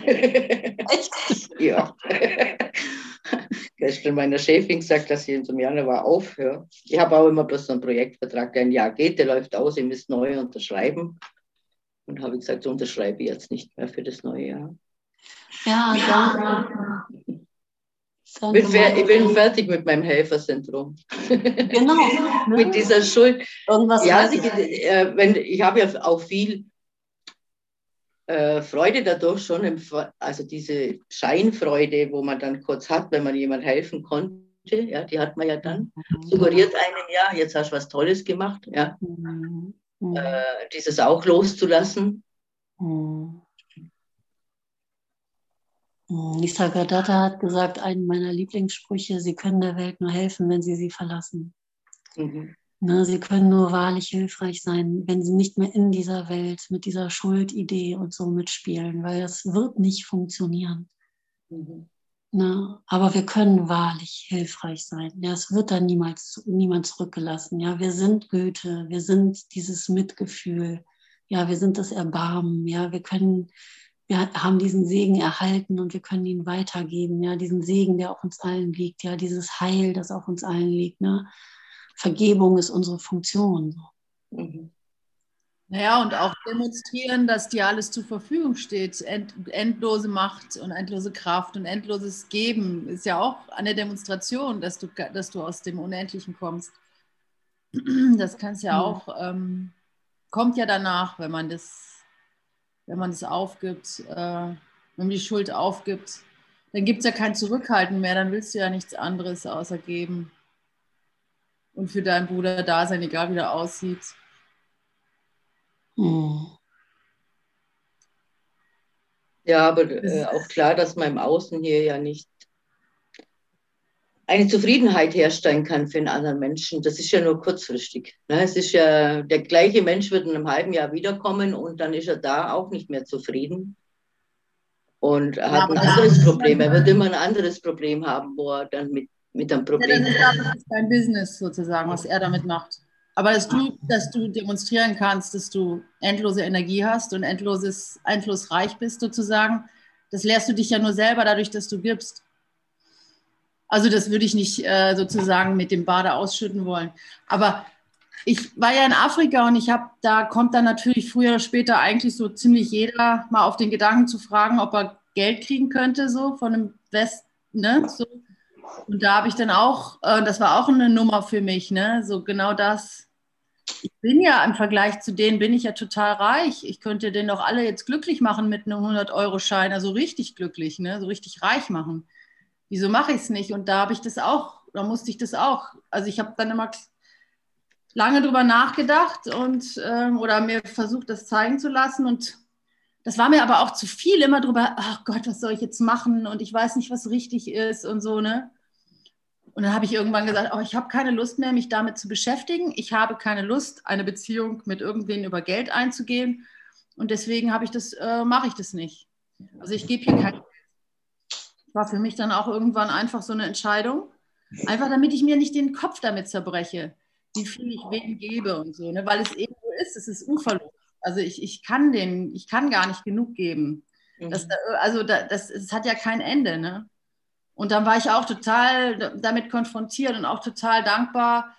Echt? ja. Gestern meiner Chefin gesagt, dass ich im Januar aufhöre. Ich habe auch immer bloß so einen Projektvertrag, der ein Jahr geht, der läuft aus, ich muss neu unterschreiben. Und habe gesagt, unterschreibe ich jetzt nicht mehr für das neue Jahr. Ja, ja. Bin ich bin fertig mit meinem Helfersyndrom. Genau. mit dieser Schuld. Irgendwas ja, ich, äh, wenn, ich habe ja auch viel äh, Freude dadurch schon, im, also diese Scheinfreude, wo man dann kurz hat, wenn man jemand helfen konnte, ja, die hat man ja dann, mhm. suggeriert einem ja, jetzt hast du was Tolles gemacht, ja. Mhm. Äh, dieses auch loszulassen. Mhm. Nisargadatta hat gesagt, einen meiner Lieblingssprüche, Sie können der Welt nur helfen, wenn Sie sie verlassen. Mhm. Ne, sie können nur wahrlich hilfreich sein, wenn sie nicht mehr in dieser Welt mit dieser Schuldidee und so mitspielen, weil das wird nicht funktionieren. Mhm. Ne, aber wir können wahrlich hilfreich sein. Ja, es wird dann niemals niemand zurückgelassen. Ja, wir sind Goethe, wir sind dieses Mitgefühl. Ja, wir sind das Erbarmen. Ja, wir können, wir haben diesen Segen erhalten und wir können ihn weitergeben. Ja, diesen Segen, der auf uns allen liegt. Ja, dieses Heil, das auf uns allen liegt. Ne? Vergebung ist unsere Funktion. Mhm. Naja, und auch demonstrieren, dass dir alles zur Verfügung steht. End, endlose Macht und endlose Kraft und endloses Geben ist ja auch eine Demonstration, dass du, dass du aus dem Unendlichen kommst. Das kannst ja auch, ähm, kommt ja danach, wenn man das, wenn man das aufgibt, äh, wenn man die Schuld aufgibt. Dann gibt es ja kein Zurückhalten mehr, dann willst du ja nichts anderes außer geben. Und für deinen Bruder da sein, egal wie der aussieht. Hm. Ja, aber äh, auch klar, dass man im Außen hier ja nicht eine Zufriedenheit herstellen kann für einen anderen Menschen. Das ist ja nur kurzfristig. Ne? Es ist ja, der gleiche Mensch wird in einem halben Jahr wiederkommen und dann ist er da auch nicht mehr zufrieden. Und er hat ja, ein anderes Problem. Er wird immer ein anderes Problem haben, wo er dann mit, mit einem Problem. Ja, das ist sein Business sozusagen, was er damit macht. Aber dass du, dass du demonstrieren kannst, dass du endlose Energie hast und endloses, einflussreich bist sozusagen, das lehrst du dich ja nur selber dadurch, dass du gibst. Also das würde ich nicht äh, sozusagen mit dem Bade ausschütten wollen. Aber ich war ja in Afrika und ich habe, da kommt dann natürlich früher oder später eigentlich so ziemlich jeder mal auf den Gedanken zu fragen, ob er Geld kriegen könnte, so von dem Westen, ne? So, und da habe ich dann auch, äh, das war auch eine Nummer für mich, ne? So genau das. Ich bin ja im Vergleich zu denen, bin ich ja total reich. Ich könnte den doch alle jetzt glücklich machen mit einem 100-Euro-Schein, also richtig glücklich, ne? So richtig reich machen. Wieso mache ich es nicht? Und da habe ich das auch, da musste ich das auch. Also ich habe dann immer lange drüber nachgedacht und ähm, oder mir versucht, das zeigen zu lassen und das war mir aber auch zu viel, immer drüber, ach Gott, was soll ich jetzt machen und ich weiß nicht, was richtig ist und so, ne? Und dann habe ich irgendwann gesagt, oh, ich habe keine Lust mehr, mich damit zu beschäftigen. Ich habe keine Lust, eine Beziehung mit irgendwen über Geld einzugehen. Und deswegen habe ich das, äh, mache ich das nicht. Also ich gebe hier kein Geld. War für mich dann auch irgendwann einfach so eine Entscheidung. Einfach damit ich mir nicht den Kopf damit zerbreche, wie viel ich wem gebe und so. Ne? Weil es eben so ist, es ist Uferlos. Also ich, ich kann den, ich kann gar nicht genug geben. Mhm. Das, also das, das hat ja kein Ende. Ne? Und dann war ich auch total damit konfrontiert und auch total dankbar.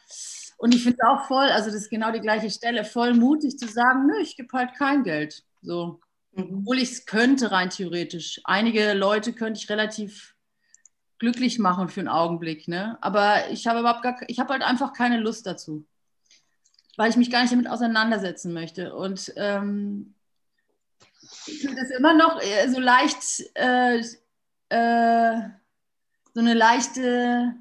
Und ich finde es auch voll, also das ist genau die gleiche Stelle, voll mutig zu sagen, nö, ich gebe halt kein Geld. So. Mhm. Obwohl ich es könnte rein theoretisch. Einige Leute könnte ich relativ glücklich machen für einen Augenblick. Ne? Aber ich habe überhaupt gar, ich habe halt einfach keine Lust dazu. Weil ich mich gar nicht damit auseinandersetzen möchte. Und ähm, ich finde es immer noch äh, so leicht äh, äh, so eine leichte,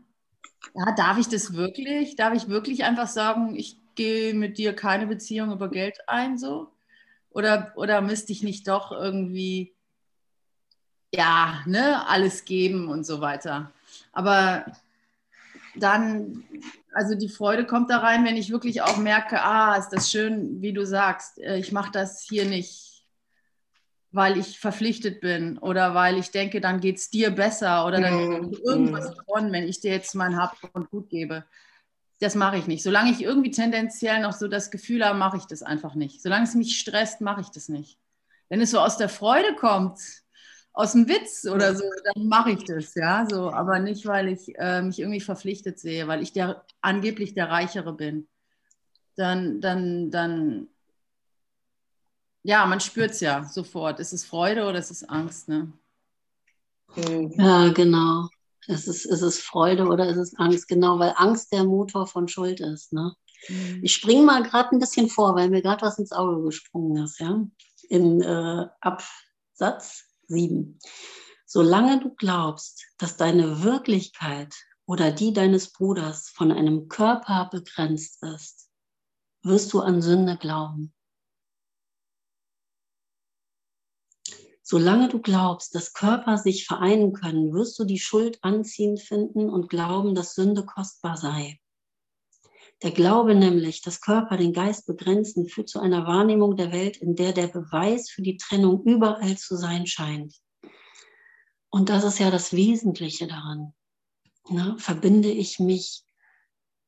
ja, darf ich das wirklich? Darf ich wirklich einfach sagen, ich gehe mit dir keine Beziehung über Geld ein, so? Oder, oder müsste ich nicht doch irgendwie, ja, ne, alles geben und so weiter? Aber dann, also die Freude kommt da rein, wenn ich wirklich auch merke, ah, ist das schön, wie du sagst, äh, ich mache das hier nicht weil ich verpflichtet bin oder weil ich denke, dann geht es dir besser oder dann mhm. irgendwas gewonnen, wenn ich dir jetzt mein Hab und Gut gebe. Das mache ich nicht. Solange ich irgendwie tendenziell noch so das Gefühl habe, mache ich das einfach nicht. Solange es mich stresst, mache ich das nicht. Wenn es so aus der Freude kommt, aus dem Witz oder so, dann mache ich das, ja, so, aber nicht, weil ich äh, mich irgendwie verpflichtet sehe, weil ich der angeblich der Reichere bin. Dann, dann, dann ja, man spürt es ja sofort. Ist es Freude oder ist es Angst? Ne? Hm. Ja, genau. Ist es, ist es Freude oder ist es Angst? Genau, weil Angst der Motor von Schuld ist. Ne? Mhm. Ich springe mal gerade ein bisschen vor, weil mir gerade was ins Auge gesprungen ist. Ja? In äh, Absatz 7. Solange du glaubst, dass deine Wirklichkeit oder die deines Bruders von einem Körper begrenzt ist, wirst du an Sünde glauben. Solange du glaubst, dass Körper sich vereinen können, wirst du die Schuld anziehend finden und glauben, dass Sünde kostbar sei. Der Glaube nämlich, dass Körper den Geist begrenzen, führt zu einer Wahrnehmung der Welt, in der der Beweis für die Trennung überall zu sein scheint. Und das ist ja das Wesentliche daran. Na, verbinde ich mich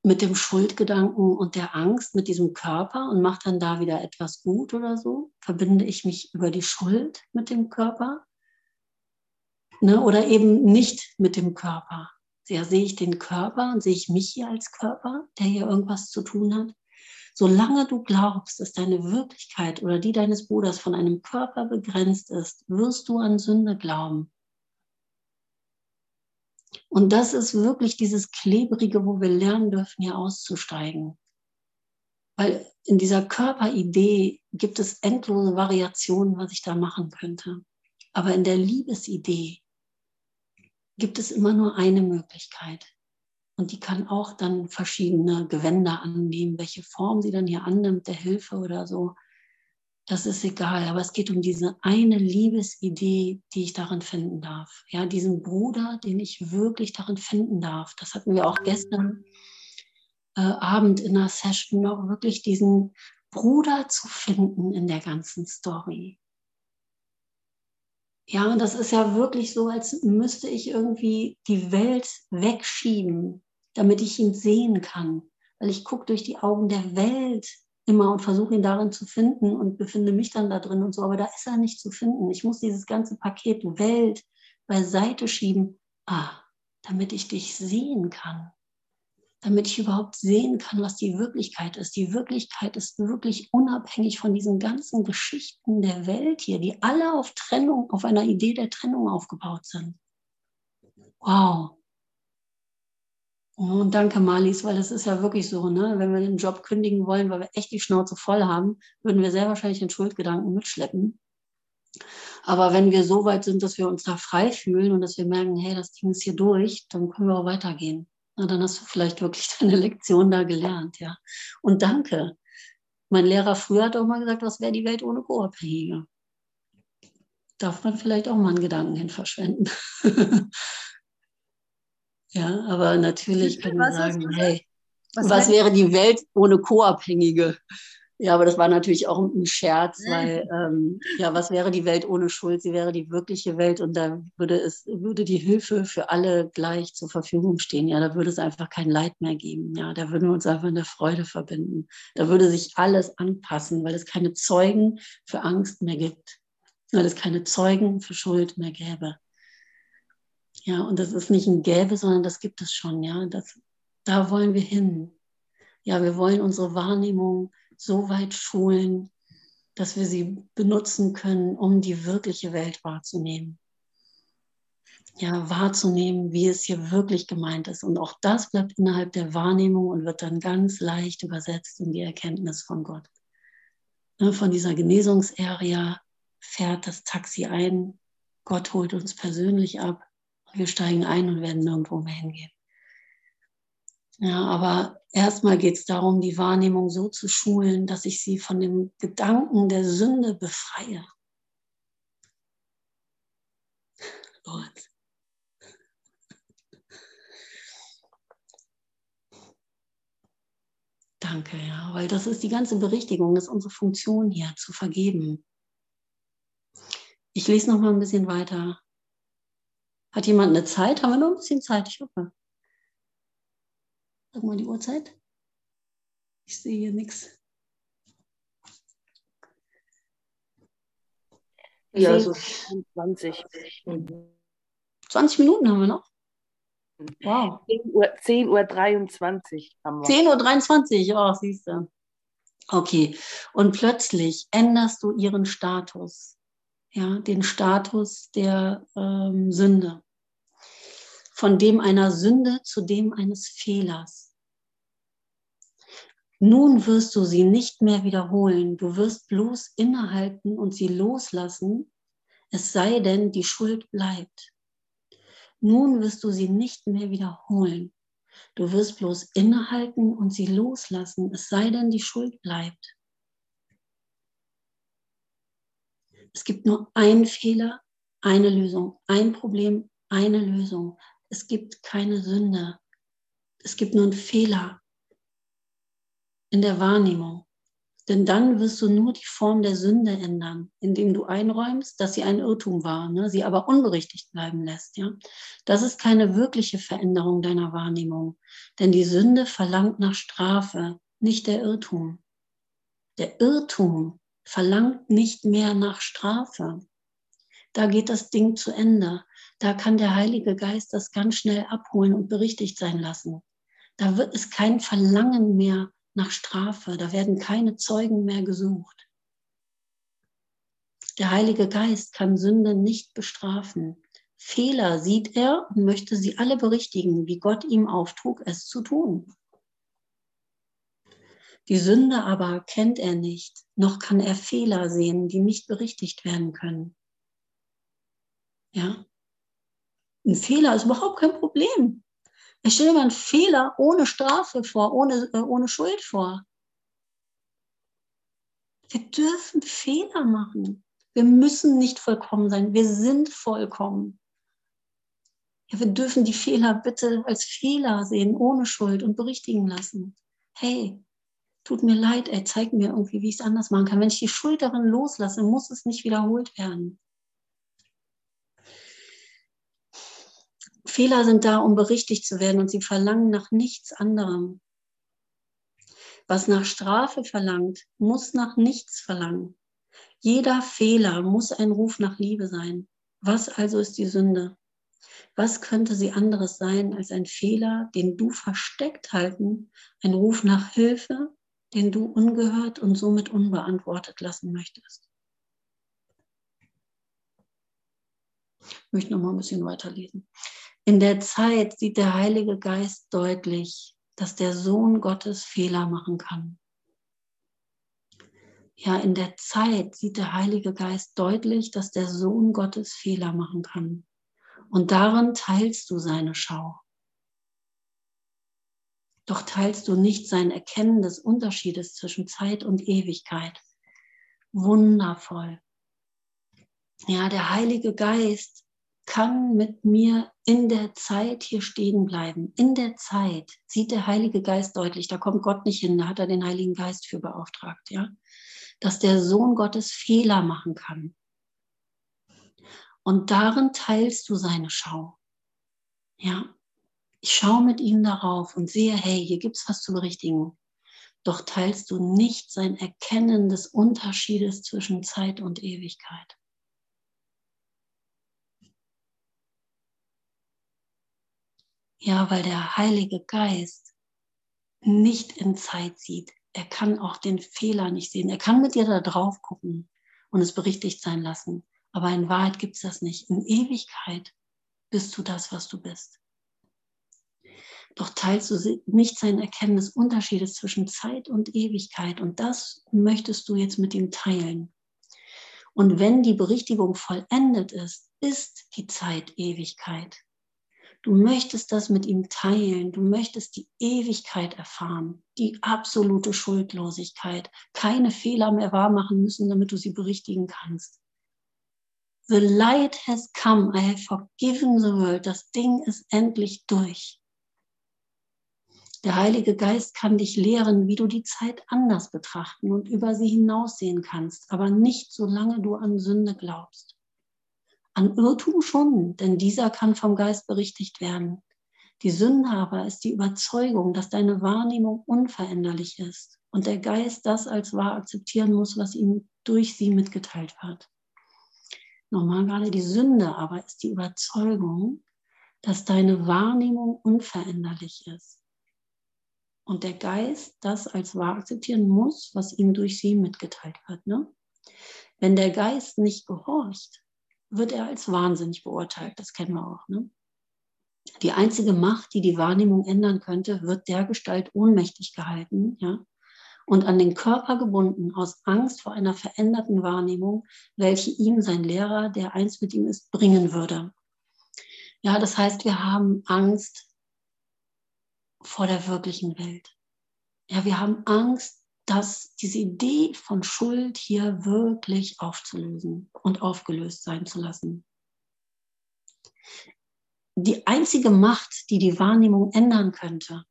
mit dem Schuldgedanken und der Angst, mit diesem Körper und mache dann da wieder etwas gut oder so? Verbinde ich mich über die Schuld mit dem Körper? Ne? Oder eben nicht mit dem Körper? Sehe ich den Körper und sehe ich mich hier als Körper, der hier irgendwas zu tun hat? Solange du glaubst, dass deine Wirklichkeit oder die deines Bruders von einem Körper begrenzt ist, wirst du an Sünde glauben. Und das ist wirklich dieses Klebrige, wo wir lernen dürfen, hier auszusteigen. Weil in dieser Körperidee gibt es endlose Variationen, was ich da machen könnte. Aber in der Liebesidee gibt es immer nur eine Möglichkeit. Und die kann auch dann verschiedene Gewänder annehmen, welche Form sie dann hier annimmt, der Hilfe oder so. Das ist egal, aber es geht um diese eine Liebesidee, die ich darin finden darf. Ja, diesen Bruder, den ich wirklich darin finden darf. Das hatten wir auch gestern äh, Abend in der Session noch, wirklich diesen Bruder zu finden in der ganzen Story. Ja, und das ist ja wirklich so, als müsste ich irgendwie die Welt wegschieben, damit ich ihn sehen kann. Weil ich gucke durch die Augen der Welt immer und versuche ihn darin zu finden und befinde mich dann da drin und so. Aber da ist er nicht zu finden. Ich muss dieses ganze Paket Welt beiseite schieben. Ah, damit ich dich sehen kann damit ich überhaupt sehen kann, was die Wirklichkeit ist. Die Wirklichkeit ist wirklich unabhängig von diesen ganzen Geschichten der Welt hier, die alle auf Trennung, auf einer Idee der Trennung aufgebaut sind. Wow. Und danke, Marlies, weil es ist ja wirklich so, ne? wenn wir den Job kündigen wollen, weil wir echt die Schnauze voll haben, würden wir sehr wahrscheinlich den Schuldgedanken mitschleppen. Aber wenn wir so weit sind, dass wir uns da frei fühlen und dass wir merken, hey, das Ding ist hier durch, dann können wir auch weitergehen. Na, dann hast du vielleicht wirklich deine Lektion da gelernt, ja. Und danke. Mein Lehrer früher hat auch mal gesagt, was wäre die Welt ohne Co-Abhängige? Darf man vielleicht auch mal einen Gedanken hin verschwenden. ja, aber natürlich können wir sagen, hey, was, was wäre die Welt ohne Co-Abhängige? Ja, aber das war natürlich auch ein Scherz, weil ähm, ja, was wäre die Welt ohne Schuld? Sie wäre die wirkliche Welt und da würde es, würde die Hilfe für alle gleich zur Verfügung stehen. Ja, da würde es einfach kein Leid mehr geben. Ja, da würden wir uns einfach in der Freude verbinden. Da würde sich alles anpassen, weil es keine Zeugen für Angst mehr gibt, weil es keine Zeugen für Schuld mehr gäbe. Ja, und das ist nicht ein Gäbe, sondern das gibt es schon. Ja, das, da wollen wir hin. Ja, wir wollen unsere Wahrnehmung so weit schulen, dass wir sie benutzen können, um die wirkliche Welt wahrzunehmen. Ja, wahrzunehmen, wie es hier wirklich gemeint ist. Und auch das bleibt innerhalb der Wahrnehmung und wird dann ganz leicht übersetzt in die Erkenntnis von Gott. Ne, von dieser Genesungsarea fährt das Taxi ein, Gott holt uns persönlich ab, wir steigen ein und werden nirgendwo mehr hingehen. Ja, aber erstmal geht es darum, die Wahrnehmung so zu schulen, dass ich sie von dem Gedanken der Sünde befreie. Gott. Danke, ja, weil das ist die ganze Berichtigung, das ist unsere Funktion hier, zu vergeben. Ich lese noch mal ein bisschen weiter. Hat jemand eine Zeit? Haben wir noch ein bisschen Zeit? Ich hoffe. Sag mal die Uhrzeit. Ich sehe hier nichts. Ja, so 20. 20 Minuten haben wir noch. Wow. 10 Uhr, 10 Uhr 23 haben wir. 10 Uhr 23, oh, siehst du. Okay, und plötzlich änderst du ihren Status, ja, den Status der ähm, Sünde. Von dem einer Sünde zu dem eines Fehlers. Nun wirst du sie nicht mehr wiederholen, du wirst bloß innehalten und sie loslassen, es sei denn, die Schuld bleibt. Nun wirst du sie nicht mehr wiederholen, du wirst bloß innehalten und sie loslassen, es sei denn, die Schuld bleibt. Es gibt nur einen Fehler, eine Lösung, ein Problem, eine Lösung. Es gibt keine Sünde. Es gibt nur einen Fehler, in der Wahrnehmung. Denn dann wirst du nur die Form der Sünde ändern, indem du einräumst, dass sie ein Irrtum war, ne, sie aber unberichtigt bleiben lässt. Ja? Das ist keine wirkliche Veränderung deiner Wahrnehmung, denn die Sünde verlangt nach Strafe, nicht der Irrtum. Der Irrtum verlangt nicht mehr nach Strafe. Da geht das Ding zu Ende. Da kann der Heilige Geist das ganz schnell abholen und berichtigt sein lassen. Da wird es kein Verlangen mehr nach Strafe, da werden keine Zeugen mehr gesucht. Der Heilige Geist kann Sünde nicht bestrafen. Fehler sieht er und möchte sie alle berichtigen, wie Gott ihm auftrug, es zu tun. Die Sünde aber kennt er nicht, noch kann er Fehler sehen, die nicht berichtigt werden können. Ja? Ein Fehler ist überhaupt kein Problem. Ich stelle mir einen Fehler ohne Strafe vor, ohne, äh, ohne Schuld vor. Wir dürfen Fehler machen. Wir müssen nicht vollkommen sein. Wir sind vollkommen. Ja, wir dürfen die Fehler bitte als Fehler sehen, ohne Schuld und berichtigen lassen. Hey, tut mir leid, ey, zeig mir irgendwie, wie ich es anders machen kann. Wenn ich die Schuld darin loslasse, muss es nicht wiederholt werden. Fehler sind da, um berichtigt zu werden und sie verlangen nach nichts anderem. Was nach Strafe verlangt, muss nach nichts verlangen. Jeder Fehler muss ein Ruf nach Liebe sein. Was also ist die Sünde? Was könnte sie anderes sein als ein Fehler, den du versteckt halten, ein Ruf nach Hilfe, den du ungehört und somit unbeantwortet lassen möchtest? Ich möchte noch mal ein bisschen weiterlesen. In der Zeit sieht der Heilige Geist deutlich, dass der Sohn Gottes Fehler machen kann. Ja, in der Zeit sieht der Heilige Geist deutlich, dass der Sohn Gottes Fehler machen kann. Und darin teilst du seine Schau. Doch teilst du nicht sein Erkennen des Unterschiedes zwischen Zeit und Ewigkeit. Wundervoll. Ja, der Heilige Geist kann mit mir in der Zeit hier stehen bleiben. In der Zeit sieht der Heilige Geist deutlich, da kommt Gott nicht hin, da hat er den Heiligen Geist für beauftragt, ja, dass der Sohn Gottes Fehler machen kann. Und darin teilst du seine Schau. Ja, ich schaue mit ihm darauf und sehe, hey, hier gibt es was zu berichtigen. Doch teilst du nicht sein Erkennen des Unterschiedes zwischen Zeit und Ewigkeit. Ja, weil der Heilige Geist nicht in Zeit sieht. Er kann auch den Fehler nicht sehen. Er kann mit dir da drauf gucken und es berichtigt sein lassen. Aber in Wahrheit gibt es das nicht. In Ewigkeit bist du das, was du bist. Doch teilst du nicht sein Erkennen des Unterschiedes zwischen Zeit und Ewigkeit. Und das möchtest du jetzt mit ihm teilen. Und wenn die Berichtigung vollendet ist, ist die Zeit Ewigkeit. Du möchtest das mit ihm teilen. Du möchtest die Ewigkeit erfahren, die absolute Schuldlosigkeit, keine Fehler mehr wahrmachen müssen, damit du sie berichtigen kannst. The light has come. I have forgiven the world. Das Ding ist endlich durch. Der Heilige Geist kann dich lehren, wie du die Zeit anders betrachten und über sie hinaussehen kannst, aber nicht solange du an Sünde glaubst. An Irrtum schon, denn dieser kann vom Geist berichtigt werden. Die Sünde aber ist die Überzeugung, dass deine Wahrnehmung unveränderlich ist und der Geist das als wahr akzeptieren muss, was ihm durch sie mitgeteilt wird. Nochmal gerade die Sünde aber ist die Überzeugung, dass deine Wahrnehmung unveränderlich ist. Und der Geist das als wahr akzeptieren muss, was ihm durch sie mitgeteilt wird. Ne? Wenn der Geist nicht gehorcht, wird er als wahnsinnig beurteilt. Das kennen wir auch. Ne? Die einzige Macht, die die Wahrnehmung ändern könnte, wird der Gestalt ohnmächtig gehalten ja? und an den Körper gebunden aus Angst vor einer veränderten Wahrnehmung, welche ihm sein Lehrer, der eins mit ihm ist, bringen würde. Ja, das heißt, wir haben Angst vor der wirklichen Welt. Ja, wir haben Angst dass diese Idee von Schuld hier wirklich aufzulösen und aufgelöst sein zu lassen. Die einzige Macht, die die Wahrnehmung ändern könnte,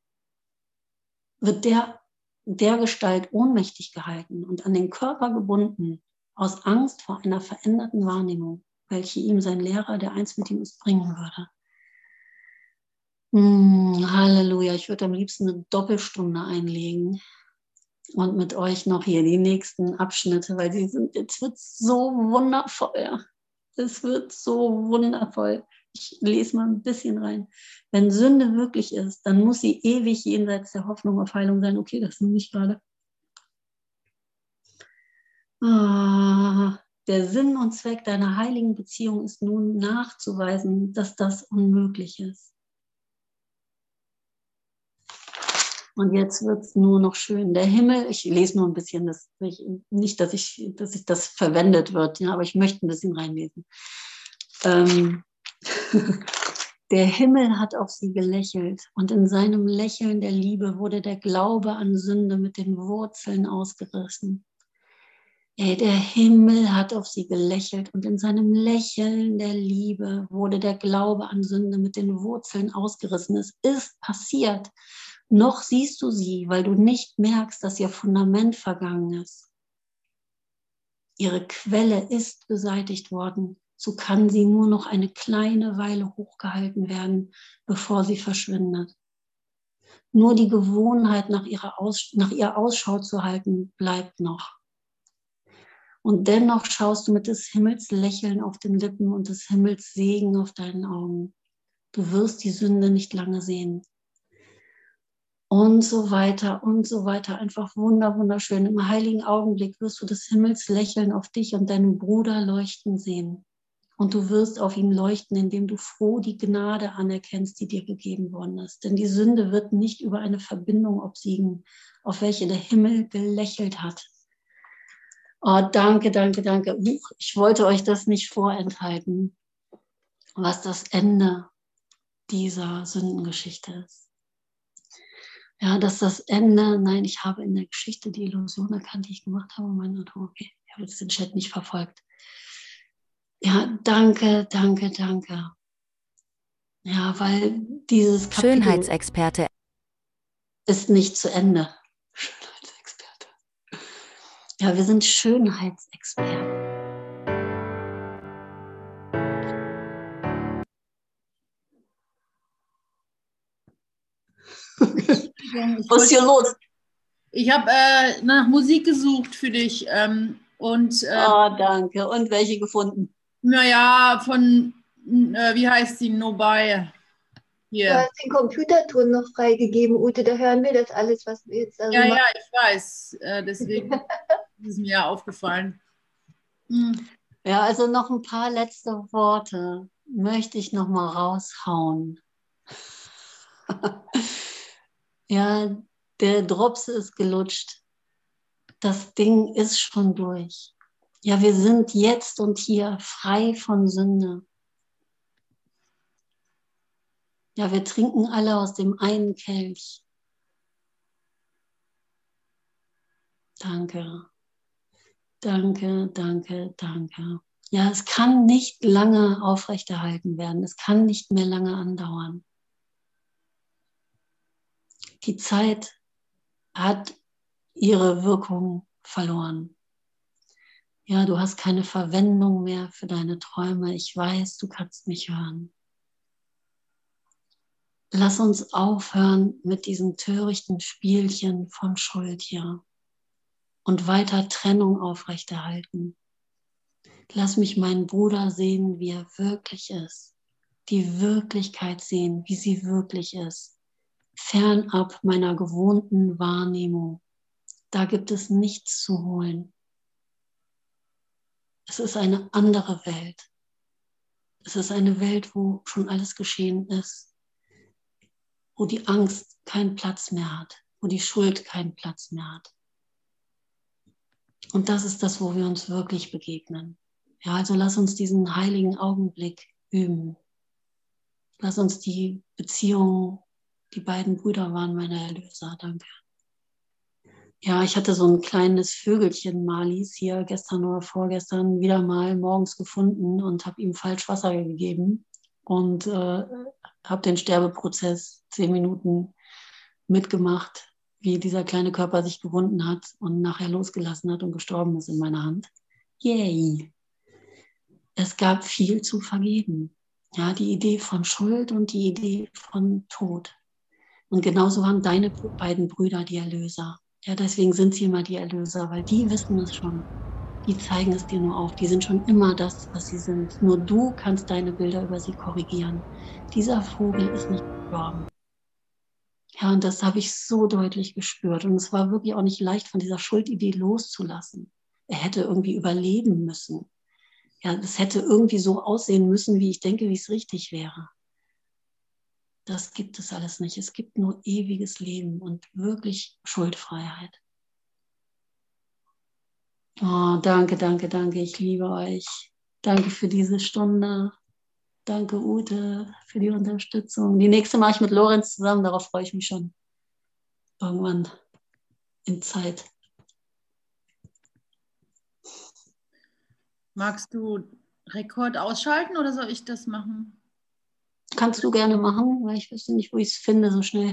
wird der, der Gestalt ohnmächtig gehalten und an den Körper gebunden aus Angst vor einer veränderten Wahrnehmung, welche ihm sein Lehrer, der eins mit ihm ist, bringen würde. Hm, Halleluja, ich würde am liebsten eine Doppelstunde einlegen, und mit euch noch hier die nächsten Abschnitte, weil sie sind, jetzt wird so wundervoll. Es wird so wundervoll. ich lese mal ein bisschen rein. Wenn Sünde wirklich ist, dann muss sie ewig jenseits der Hoffnung auf Heilung sein. Okay, das nehme ich gerade. Ah, der Sinn und Zweck deiner heiligen Beziehung ist nun nachzuweisen, dass das unmöglich ist. Und jetzt wird es nur noch schön. Der Himmel, ich lese nur ein bisschen, das, ich, nicht, dass ich, dass ich das verwendet wird, ja, aber ich möchte ein bisschen reinlesen. Ähm, der Himmel hat auf sie gelächelt und in seinem Lächeln der Liebe wurde der Glaube an Sünde mit den Wurzeln ausgerissen. Ey, der Himmel hat auf sie gelächelt und in seinem Lächeln der Liebe wurde der Glaube an Sünde mit den Wurzeln ausgerissen. Es ist passiert. Noch siehst du sie, weil du nicht merkst, dass ihr Fundament vergangen ist. Ihre Quelle ist beseitigt worden. So kann sie nur noch eine kleine Weile hochgehalten werden, bevor sie verschwindet. Nur die Gewohnheit, nach ihrer Aus nach ihr Ausschau zu halten, bleibt noch. Und dennoch schaust du mit des Himmels Lächeln auf den Lippen und des Himmels Segen auf deinen Augen. Du wirst die Sünde nicht lange sehen. Und so weiter und so weiter. Einfach wunder, wunderschön. Im heiligen Augenblick wirst du des Himmels Lächeln auf dich und deinen Bruder leuchten sehen. Und du wirst auf ihn leuchten, indem du froh die Gnade anerkennst, die dir gegeben worden ist. Denn die Sünde wird nicht über eine Verbindung obsiegen, auf welche der Himmel gelächelt hat. Oh, danke, danke, danke. Ich wollte euch das nicht vorenthalten, was das Ende dieser Sündengeschichte ist. Ja, dass das Ende, nein, ich habe in der Geschichte die Illusion erkannt, die ich gemacht habe. Mein Auto, okay, ich habe jetzt den Chat nicht verfolgt. Ja, danke, danke, danke. Ja, weil dieses Kapitel Schönheitsexperte ist nicht zu Ende. Ja, wir sind Schönheitsexperten. Was ist hier los? Ich habe äh, nach Musik gesucht für dich. Ähm, und, äh, oh, danke. Und welche gefunden? Naja, von, äh, wie heißt sie, Nobel. Hier. Du hast den Computerton noch freigegeben, Ute, da hören wir das alles, was wir jetzt darüber Ja, ja, ich weiß. Äh, deswegen ist mir aufgefallen. Hm. Ja, also noch ein paar letzte Worte möchte ich noch mal raushauen. ja, der Drops ist gelutscht. Das Ding ist schon durch. Ja, wir sind jetzt und hier frei von Sünde. Ja, wir trinken alle aus dem einen Kelch. Danke. Danke, danke, danke. Ja, es kann nicht lange aufrechterhalten werden. Es kann nicht mehr lange andauern. Die Zeit hat ihre Wirkung verloren. Ja, du hast keine Verwendung mehr für deine Träume. Ich weiß, du kannst mich hören. Lass uns aufhören mit diesem törichten Spielchen von Schuld hier und weiter Trennung aufrechterhalten. Lass mich meinen Bruder sehen, wie er wirklich ist. Die Wirklichkeit sehen, wie sie wirklich ist. Fernab meiner gewohnten Wahrnehmung. Da gibt es nichts zu holen. Es ist eine andere Welt. Es ist eine Welt, wo schon alles geschehen ist wo die Angst keinen Platz mehr hat, wo die Schuld keinen Platz mehr hat. Und das ist das, wo wir uns wirklich begegnen. Ja, also lass uns diesen heiligen Augenblick üben. Lass uns die Beziehung, die beiden Brüder waren meine Erlöser, danke. Ja, ich hatte so ein kleines Vögelchen Malis hier gestern oder vorgestern wieder mal morgens gefunden und habe ihm falsch Wasser gegeben und äh, habe den Sterbeprozess zehn Minuten mitgemacht, wie dieser kleine Körper sich gewunden hat und nachher losgelassen hat und gestorben ist in meiner Hand. Yay! Es gab viel zu vergeben. Ja, die Idee von Schuld und die Idee von Tod. Und genauso waren deine beiden Brüder die Erlöser. Ja, deswegen sind sie immer die Erlöser, weil die wissen es schon. die zeigen es dir nur auf. Die sind schon immer das, was sie sind. Nur du kannst deine Bilder über sie korrigieren. Dieser Vogel ist nicht gestorben. Ja, und das habe ich so deutlich gespürt. Und es war wirklich auch nicht leicht, von dieser Schuldidee loszulassen. Er hätte irgendwie überleben müssen. Ja, es hätte irgendwie so aussehen müssen, wie ich denke, wie es richtig wäre. Das gibt es alles nicht. Es gibt nur ewiges Leben und wirklich Schuldfreiheit. Oh, danke, danke, danke. Ich liebe euch. Danke für diese Stunde. Danke, Ute, für die Unterstützung. Die nächste mache ich mit Lorenz zusammen. Darauf freue ich mich schon. Irgendwann in Zeit. Magst du Rekord ausschalten oder soll ich das machen? Kannst du gerne machen, weil ich wüsste nicht, wo ich es finde so schnell.